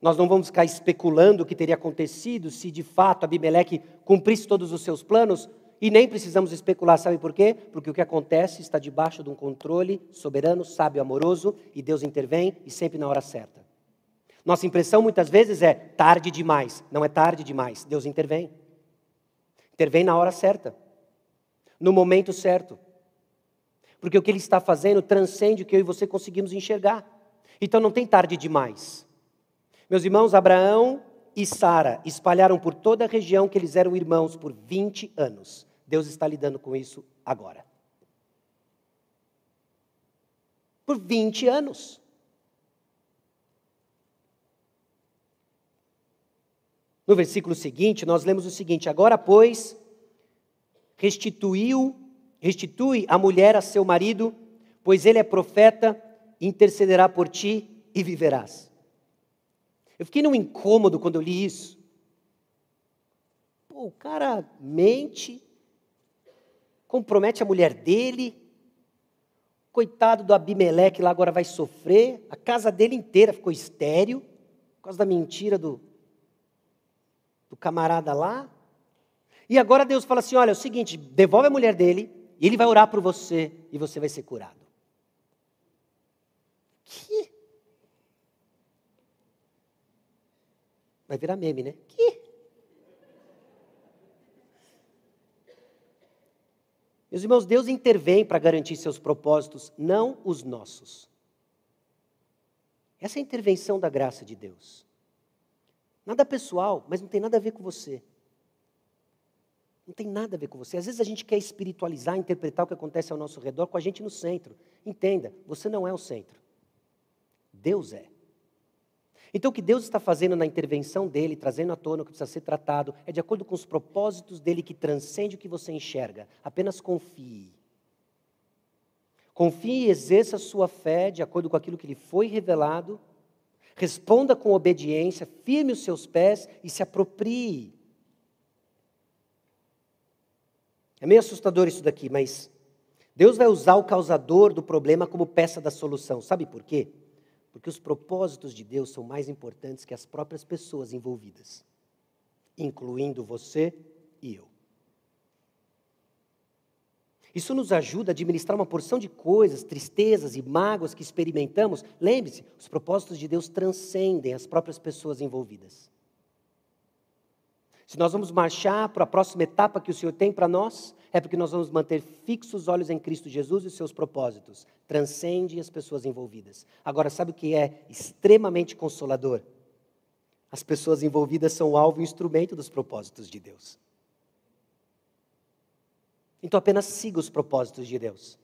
Nós não vamos ficar especulando o que teria acontecido se de fato Abimeleque cumprisse todos os seus planos, e nem precisamos especular, sabe por quê? Porque o que acontece está debaixo de um controle soberano, sábio, amoroso, e Deus intervém e sempre na hora certa. Nossa impressão muitas vezes é tarde demais. Não é tarde demais, Deus intervém. Intervém na hora certa, no momento certo. Porque o que Ele está fazendo transcende o que eu e você conseguimos enxergar. Então não tem tarde demais. Meus irmãos, Abraão e Sara espalharam por toda a região que eles eram irmãos por 20 anos. Deus está lidando com isso agora. Por 20 anos. No versículo seguinte, nós lemos o seguinte: Agora, pois, restituiu, restitui a mulher a seu marido, pois ele é profeta, intercederá por ti e viverás. Eu fiquei num incômodo quando eu li isso. Pô, o cara mente, compromete a mulher dele. Coitado do Abimeleque lá agora vai sofrer. A casa dele inteira ficou estéreo por causa da mentira do, do camarada lá. E agora Deus fala assim: olha, é o seguinte, devolve a mulher dele, e ele vai orar por você, e você vai ser curado. Que? Vai virar meme, né? Que? Meus irmãos, Deus intervém para garantir seus propósitos, não os nossos. Essa é a intervenção da graça de Deus. Nada pessoal, mas não tem nada a ver com você. Não tem nada a ver com você. Às vezes a gente quer espiritualizar, interpretar o que acontece ao nosso redor com a gente no centro. Entenda, você não é o centro. Deus é. Então, o que Deus está fazendo na intervenção dele, trazendo à tona o que precisa ser tratado, é de acordo com os propósitos dele que transcende o que você enxerga. Apenas confie. Confie e exerça a sua fé de acordo com aquilo que lhe foi revelado. Responda com obediência, firme os seus pés e se aproprie. É meio assustador isso daqui, mas Deus vai usar o causador do problema como peça da solução. Sabe por quê? Porque os propósitos de Deus são mais importantes que as próprias pessoas envolvidas, incluindo você e eu. Isso nos ajuda a administrar uma porção de coisas, tristezas e mágoas que experimentamos. Lembre-se, os propósitos de Deus transcendem as próprias pessoas envolvidas. Se nós vamos marchar para a próxima etapa que o Senhor tem para nós, é porque nós vamos manter fixos os olhos em Cristo Jesus e seus propósitos. Transcende as pessoas envolvidas. Agora, sabe o que é extremamente consolador? As pessoas envolvidas são o alvo e instrumento dos propósitos de Deus. Então apenas siga os propósitos de Deus.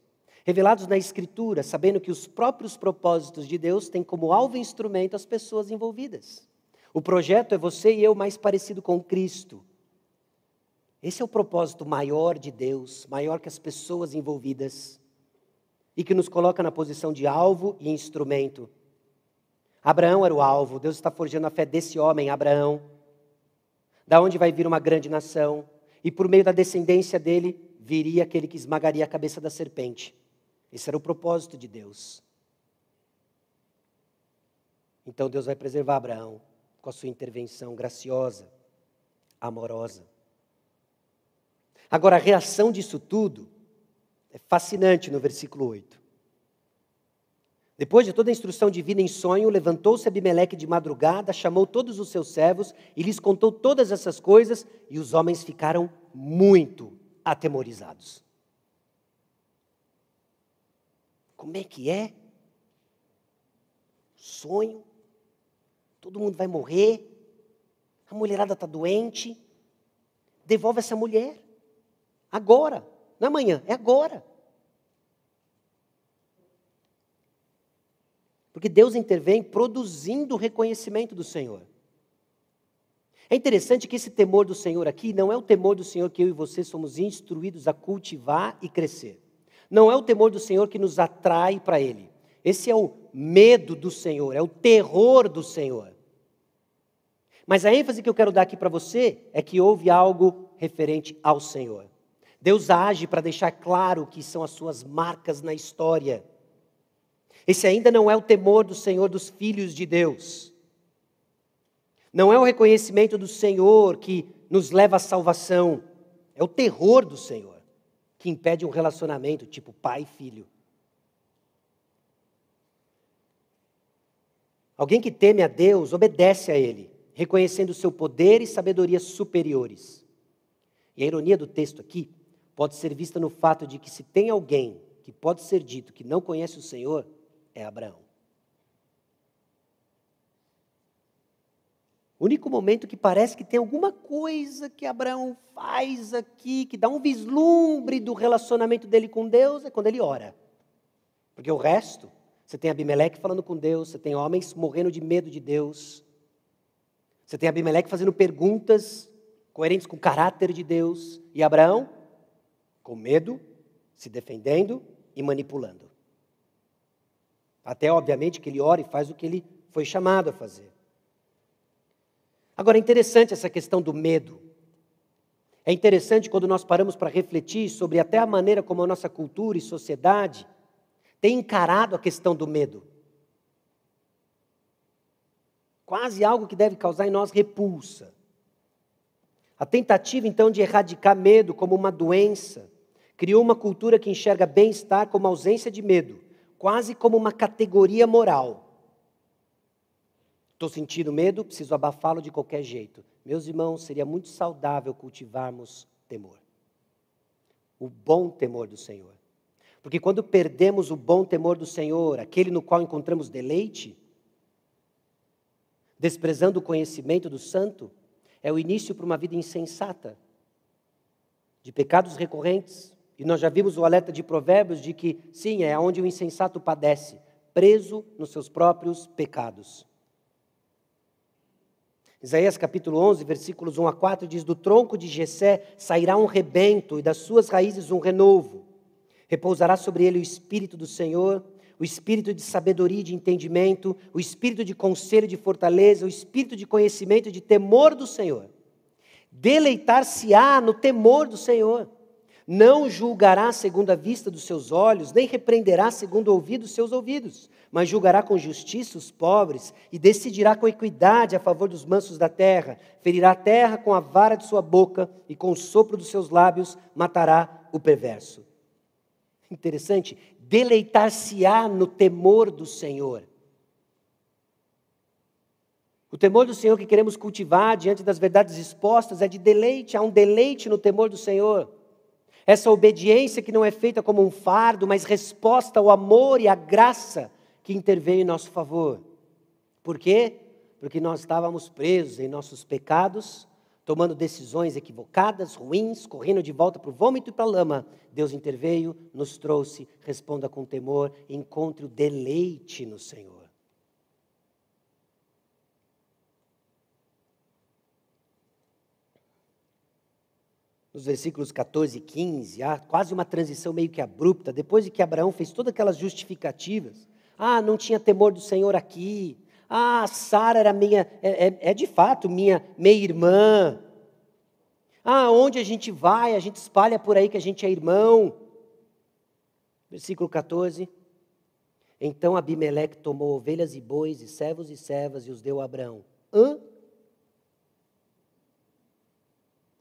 revelados na Escritura, sabendo que os próprios propósitos de Deus têm como alvo e instrumento as pessoas envolvidas. O projeto é você e eu mais parecido com Cristo. Esse é o propósito maior de Deus, maior que as pessoas envolvidas, e que nos coloca na posição de alvo e instrumento. Abraão era o alvo, Deus está forjando a fé desse homem, Abraão, da onde vai vir uma grande nação, e por meio da descendência dele viria aquele que esmagaria a cabeça da serpente. Esse era o propósito de Deus. Então Deus vai preservar Abraão com a sua intervenção graciosa, amorosa. Agora, a reação disso tudo é fascinante no versículo 8. Depois de toda a instrução divina em sonho, levantou-se Abimeleque de madrugada, chamou todos os seus servos e lhes contou todas essas coisas, e os homens ficaram muito atemorizados. Como é que é? Sonho. Todo mundo vai morrer. A mulherada está doente. Devolve essa mulher. Agora. Não é amanhã, é agora. Porque Deus intervém produzindo o reconhecimento do Senhor. É interessante que esse temor do Senhor aqui não é o temor do Senhor que eu e você somos instruídos a cultivar e crescer. Não é o temor do Senhor que nos atrai para Ele. Esse é o medo do Senhor, é o terror do Senhor. Mas a ênfase que eu quero dar aqui para você é que houve algo referente ao Senhor. Deus age para deixar claro que são as suas marcas na história. Esse ainda não é o temor do Senhor dos filhos de Deus. Não é o reconhecimento do Senhor que nos leva à salvação. É o terror do Senhor que impede um relacionamento tipo pai e filho. Alguém que teme a Deus obedece a Ele, reconhecendo o seu poder e sabedoria superiores. E a ironia do texto aqui pode ser vista no fato de que se tem alguém que pode ser dito que não conhece o Senhor, é Abraão. O único momento que parece que tem alguma coisa que Abraão faz aqui, que dá um vislumbre do relacionamento dele com Deus, é quando ele ora. Porque o resto, você tem Abimeleque falando com Deus, você tem homens morrendo de medo de Deus, você tem Abimeleque fazendo perguntas coerentes com o caráter de Deus, e Abraão com medo, se defendendo e manipulando. Até, obviamente, que ele ora e faz o que ele foi chamado a fazer. Agora, é interessante essa questão do medo. É interessante quando nós paramos para refletir sobre até a maneira como a nossa cultura e sociedade tem encarado a questão do medo. Quase algo que deve causar em nós repulsa. A tentativa, então, de erradicar medo como uma doença criou uma cultura que enxerga bem-estar como ausência de medo, quase como uma categoria moral. Estou sentindo medo, preciso abafá-lo de qualquer jeito. Meus irmãos, seria muito saudável cultivarmos temor. O bom temor do Senhor. Porque quando perdemos o bom temor do Senhor, aquele no qual encontramos deleite, desprezando o conhecimento do santo, é o início para uma vida insensata, de pecados recorrentes. E nós já vimos o alerta de Provérbios de que, sim, é onde o insensato padece, preso nos seus próprios pecados. Isaías capítulo 11, versículos 1 a 4 diz: Do tronco de Jessé sairá um rebento e das suas raízes um renovo. Repousará sobre ele o espírito do Senhor, o espírito de sabedoria e de entendimento, o espírito de conselho e de fortaleza, o espírito de conhecimento e de temor do Senhor. Deleitar-se-á no temor do Senhor. Não julgará segundo a vista dos seus olhos, nem repreenderá segundo o ouvido dos seus ouvidos, mas julgará com justiça os pobres e decidirá com equidade a favor dos mansos da terra. Ferirá a terra com a vara de sua boca e com o sopro dos seus lábios matará o perverso. Interessante, deleitar-se-á no temor do Senhor. O temor do Senhor que queremos cultivar diante das verdades expostas é de deleite, há um deleite no temor do Senhor. Essa obediência que não é feita como um fardo, mas resposta ao amor e à graça que interveio em nosso favor. Por quê? Porque nós estávamos presos em nossos pecados, tomando decisões equivocadas, ruins, correndo de volta para o vômito e para a lama. Deus interveio, nos trouxe, responda com temor, encontre o deleite no Senhor. Nos versículos 14 e 15, há quase uma transição meio que abrupta, depois de que Abraão fez todas aquelas justificativas. Ah, não tinha temor do Senhor aqui. Ah, Sara era minha, é, é, é de fato minha meia-irmã. Ah, onde a gente vai, a gente espalha por aí que a gente é irmão. Versículo 14. Então Abimeleque tomou ovelhas e bois, e servos e servas, e os deu a Abraão. Hã?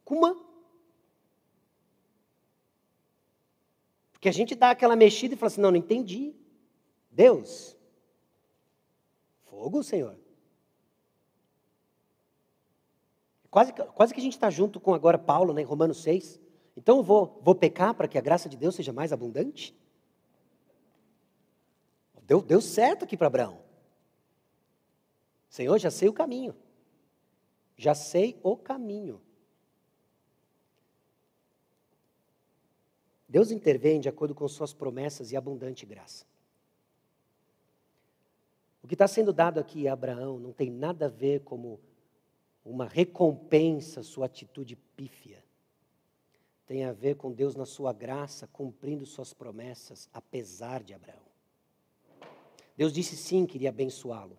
Como? Que a gente dá aquela mexida e fala assim: não, não entendi. Deus, fogo, Senhor. Quase, quase que a gente está junto com agora Paulo, né, em Romanos 6. Então eu vou, vou pecar para que a graça de Deus seja mais abundante? Deu, deu certo aqui para Abraão. Senhor, já sei o caminho. Já sei o caminho. Deus intervém de acordo com suas promessas e abundante graça. O que está sendo dado aqui a Abraão não tem nada a ver como uma recompensa sua atitude pífia. Tem a ver com Deus na sua graça, cumprindo suas promessas, apesar de Abraão. Deus disse sim que iria abençoá-lo.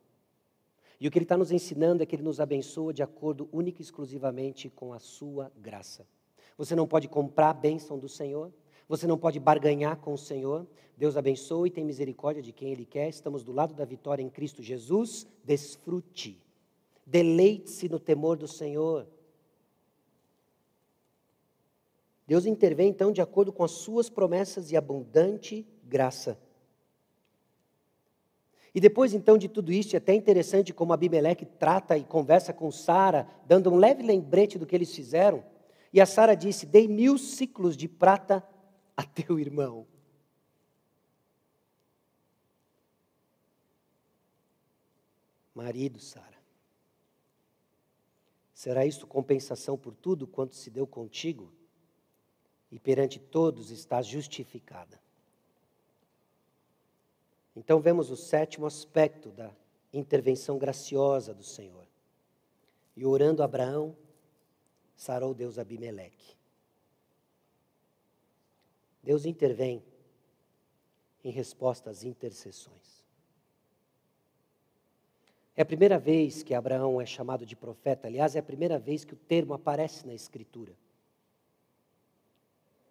E o que ele está nos ensinando é que ele nos abençoa de acordo única e exclusivamente com a sua graça. Você não pode comprar a bênção do Senhor, você não pode barganhar com o Senhor. Deus abençoe e tem misericórdia de quem Ele quer. Estamos do lado da vitória em Cristo Jesus. Desfrute. Deleite-se no temor do Senhor. Deus intervém então de acordo com as suas promessas e abundante graça. E depois então de tudo isso, é até interessante como Abimeleque trata e conversa com Sara, dando um leve lembrete do que eles fizeram. E a Sara disse: Dei mil ciclos de prata a teu irmão. Marido, Sara, será isso compensação por tudo quanto se deu contigo? E perante todos estás justificada. Então vemos o sétimo aspecto da intervenção graciosa do Senhor. E orando Abraão, sarou Deus Abimeleque. Deus intervém em resposta às intercessões. É a primeira vez que Abraão é chamado de profeta, aliás, é a primeira vez que o termo aparece na Escritura.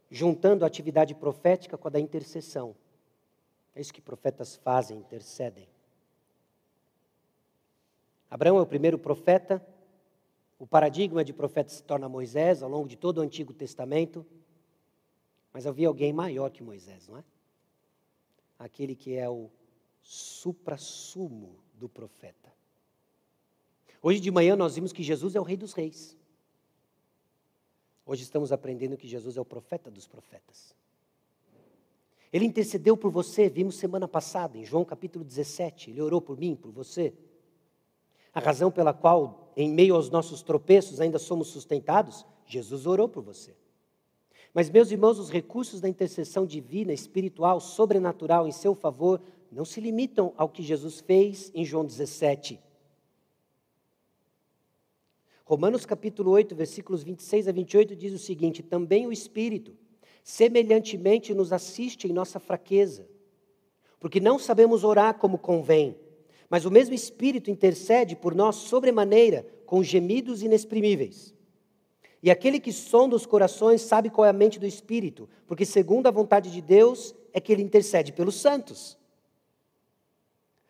Juntando a atividade profética com a da intercessão. É isso que profetas fazem, intercedem. Abraão é o primeiro profeta, o paradigma de profeta se torna Moisés ao longo de todo o Antigo Testamento. Mas havia alguém maior que Moisés, não é? Aquele que é o supra-sumo do profeta. Hoje de manhã nós vimos que Jesus é o Rei dos Reis. Hoje estamos aprendendo que Jesus é o profeta dos profetas. Ele intercedeu por você, vimos semana passada, em João capítulo 17. Ele orou por mim, por você. A razão pela qual, em meio aos nossos tropeços, ainda somos sustentados, Jesus orou por você. Mas, meus irmãos, os recursos da intercessão divina, espiritual, sobrenatural em seu favor, não se limitam ao que Jesus fez em João 17. Romanos capítulo 8, versículos 26 a 28 diz o seguinte: Também o Espírito, semelhantemente, nos assiste em nossa fraqueza, porque não sabemos orar como convém, mas o mesmo Espírito intercede por nós sobremaneira, com gemidos inexprimíveis. E aquele que sonda os corações sabe qual é a mente do Espírito, porque segundo a vontade de Deus é que ele intercede pelos santos.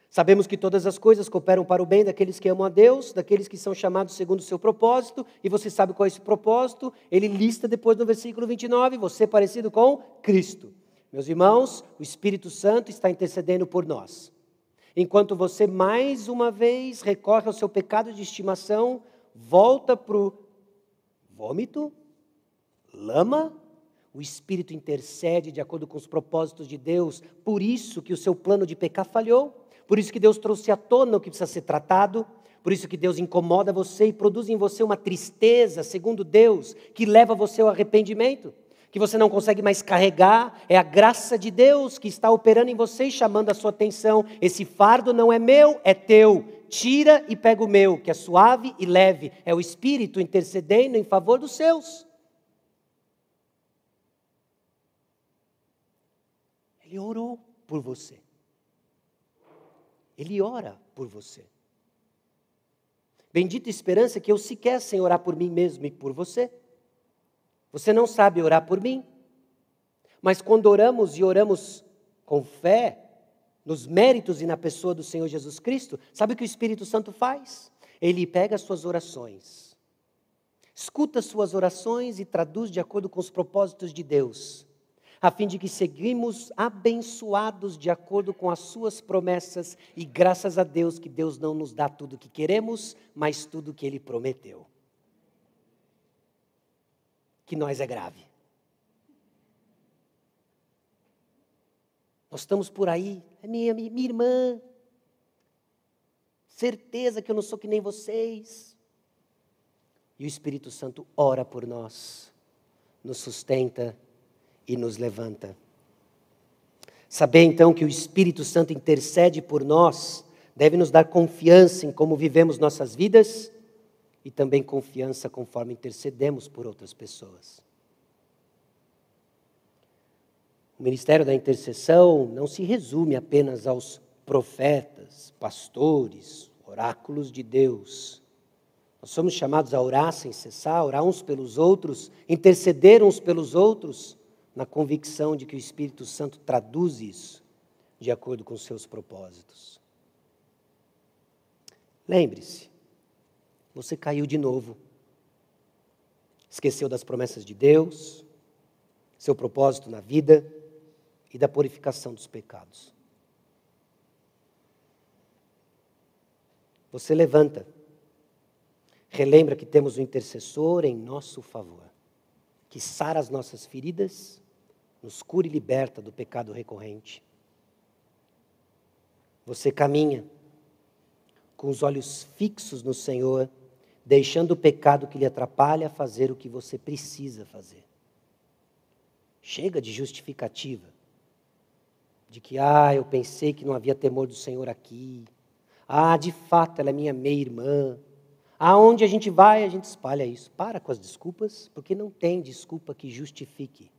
Sabemos que todas as coisas cooperam para o bem daqueles que amam a Deus, daqueles que são chamados segundo o seu propósito, e você sabe qual é esse propósito, ele lista depois no versículo 29, você parecido com Cristo. Meus irmãos, o Espírito Santo está intercedendo por nós. Enquanto você mais uma vez recorre ao seu pecado de estimação, volta para o vômito, lama, o Espírito intercede de acordo com os propósitos de Deus, por isso que o seu plano de pecar falhou, por isso que Deus trouxe à tona o que precisa ser tratado, Por isso que Deus incomoda você e produz em você uma tristeza, segundo Deus, que leva você ao arrependimento, que você não consegue mais carregar. É a graça de Deus que está operando em você e chamando a sua atenção. Esse fardo não é meu, é teu. Tira e pega o meu, que é suave e leve. É o Espírito intercedendo em favor dos seus. Ele orou por você. Ele ora por você. Bendita esperança que eu sequer sem orar por mim mesmo e por você. Você não sabe orar por mim. Mas quando oramos e oramos com fé, nos méritos e na pessoa do Senhor Jesus Cristo, sabe o que o Espírito Santo faz? Ele pega as suas orações, escuta as suas orações e traduz de acordo com os propósitos de Deus a fim de que seguimos abençoados de acordo com as suas promessas e graças a Deus que Deus não nos dá tudo o que queremos, mas tudo o que ele prometeu. Que nós é grave. Nós estamos por aí, minha, minha, minha irmã, certeza que eu não sou que nem vocês. E o Espírito Santo ora por nós, nos sustenta e nos levanta. Saber então que o Espírito Santo intercede por nós deve nos dar confiança em como vivemos nossas vidas e também confiança conforme intercedemos por outras pessoas. O ministério da intercessão não se resume apenas aos profetas, pastores, oráculos de Deus. Nós somos chamados a orar sem cessar, orar uns pelos outros, interceder uns pelos outros na convicção de que o Espírito Santo traduz isso de acordo com seus propósitos. Lembre-se, você caiu de novo. Esqueceu das promessas de Deus, seu propósito na vida e da purificação dos pecados. Você levanta, relembra que temos um intercessor em nosso favor, que sara as nossas feridas nos cura e liberta do pecado recorrente. Você caminha com os olhos fixos no Senhor, deixando o pecado que lhe atrapalha fazer o que você precisa fazer. Chega de justificativa, de que, ah, eu pensei que não havia temor do Senhor aqui. Ah, de fato, ela é minha meia-irmã. Aonde a gente vai, a gente espalha isso. Para com as desculpas, porque não tem desculpa que justifique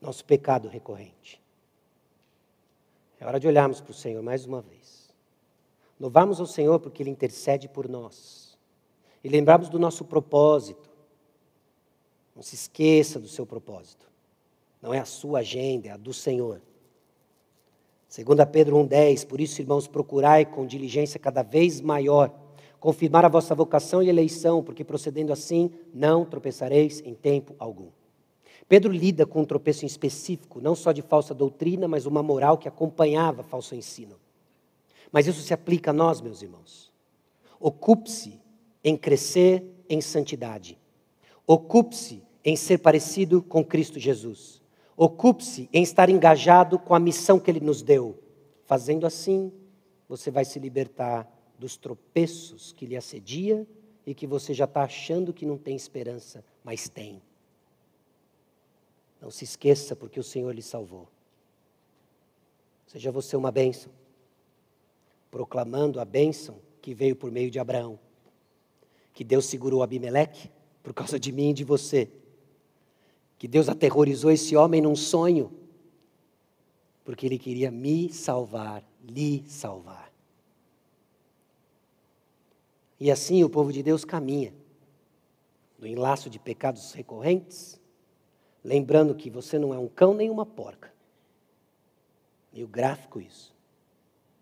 nosso pecado recorrente. É hora de olharmos para o Senhor mais uma vez. Louvarmos ao Senhor porque Ele intercede por nós. E lembrarmos do nosso propósito. Não se esqueça do seu propósito. Não é a sua agenda, é a do Senhor. 2 Pedro 1,10, por isso, irmãos, procurai com diligência cada vez maior confirmar a vossa vocação e eleição, porque procedendo assim não tropeçareis em tempo algum. Pedro lida com um tropeço específico, não só de falsa doutrina, mas uma moral que acompanhava falso ensino. Mas isso se aplica a nós, meus irmãos. Ocupe-se em crescer em santidade. Ocupe-se em ser parecido com Cristo Jesus. Ocupe-se em estar engajado com a missão que Ele nos deu. Fazendo assim, você vai se libertar dos tropeços que lhe assedia e que você já está achando que não tem esperança, mas tem. Não se esqueça, porque o Senhor lhe salvou. Seja você uma bênção, proclamando a bênção que veio por meio de Abraão, que Deus segurou Abimeleque por causa de mim e de você, que Deus aterrorizou esse homem num sonho, porque ele queria me salvar, lhe salvar. E assim o povo de Deus caminha no enlaço de pecados recorrentes, Lembrando que você não é um cão nem uma porca. Meio gráfico isso.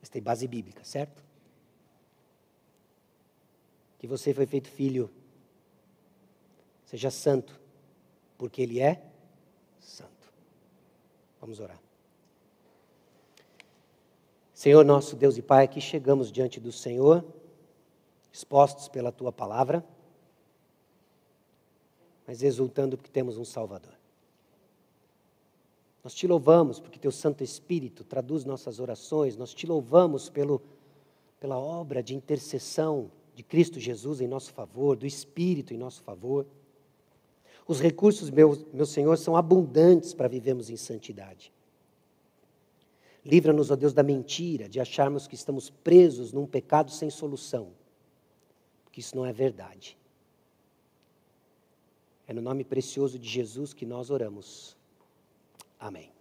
Mas tem base bíblica, certo? Que você foi feito filho. Seja santo, porque Ele é santo. Vamos orar. Senhor nosso Deus e Pai, aqui chegamos diante do Senhor, expostos pela Tua palavra, mas exultando porque temos um Salvador. Nós te louvamos porque teu Santo Espírito traduz nossas orações, nós te louvamos pelo, pela obra de intercessão de Cristo Jesus em nosso favor, do Espírito em nosso favor. Os recursos, meu, meu Senhor, são abundantes para vivermos em santidade. Livra-nos, ó Deus, da mentira, de acharmos que estamos presos num pecado sem solução, porque isso não é verdade. É no nome precioso de Jesus que nós oramos. Amém.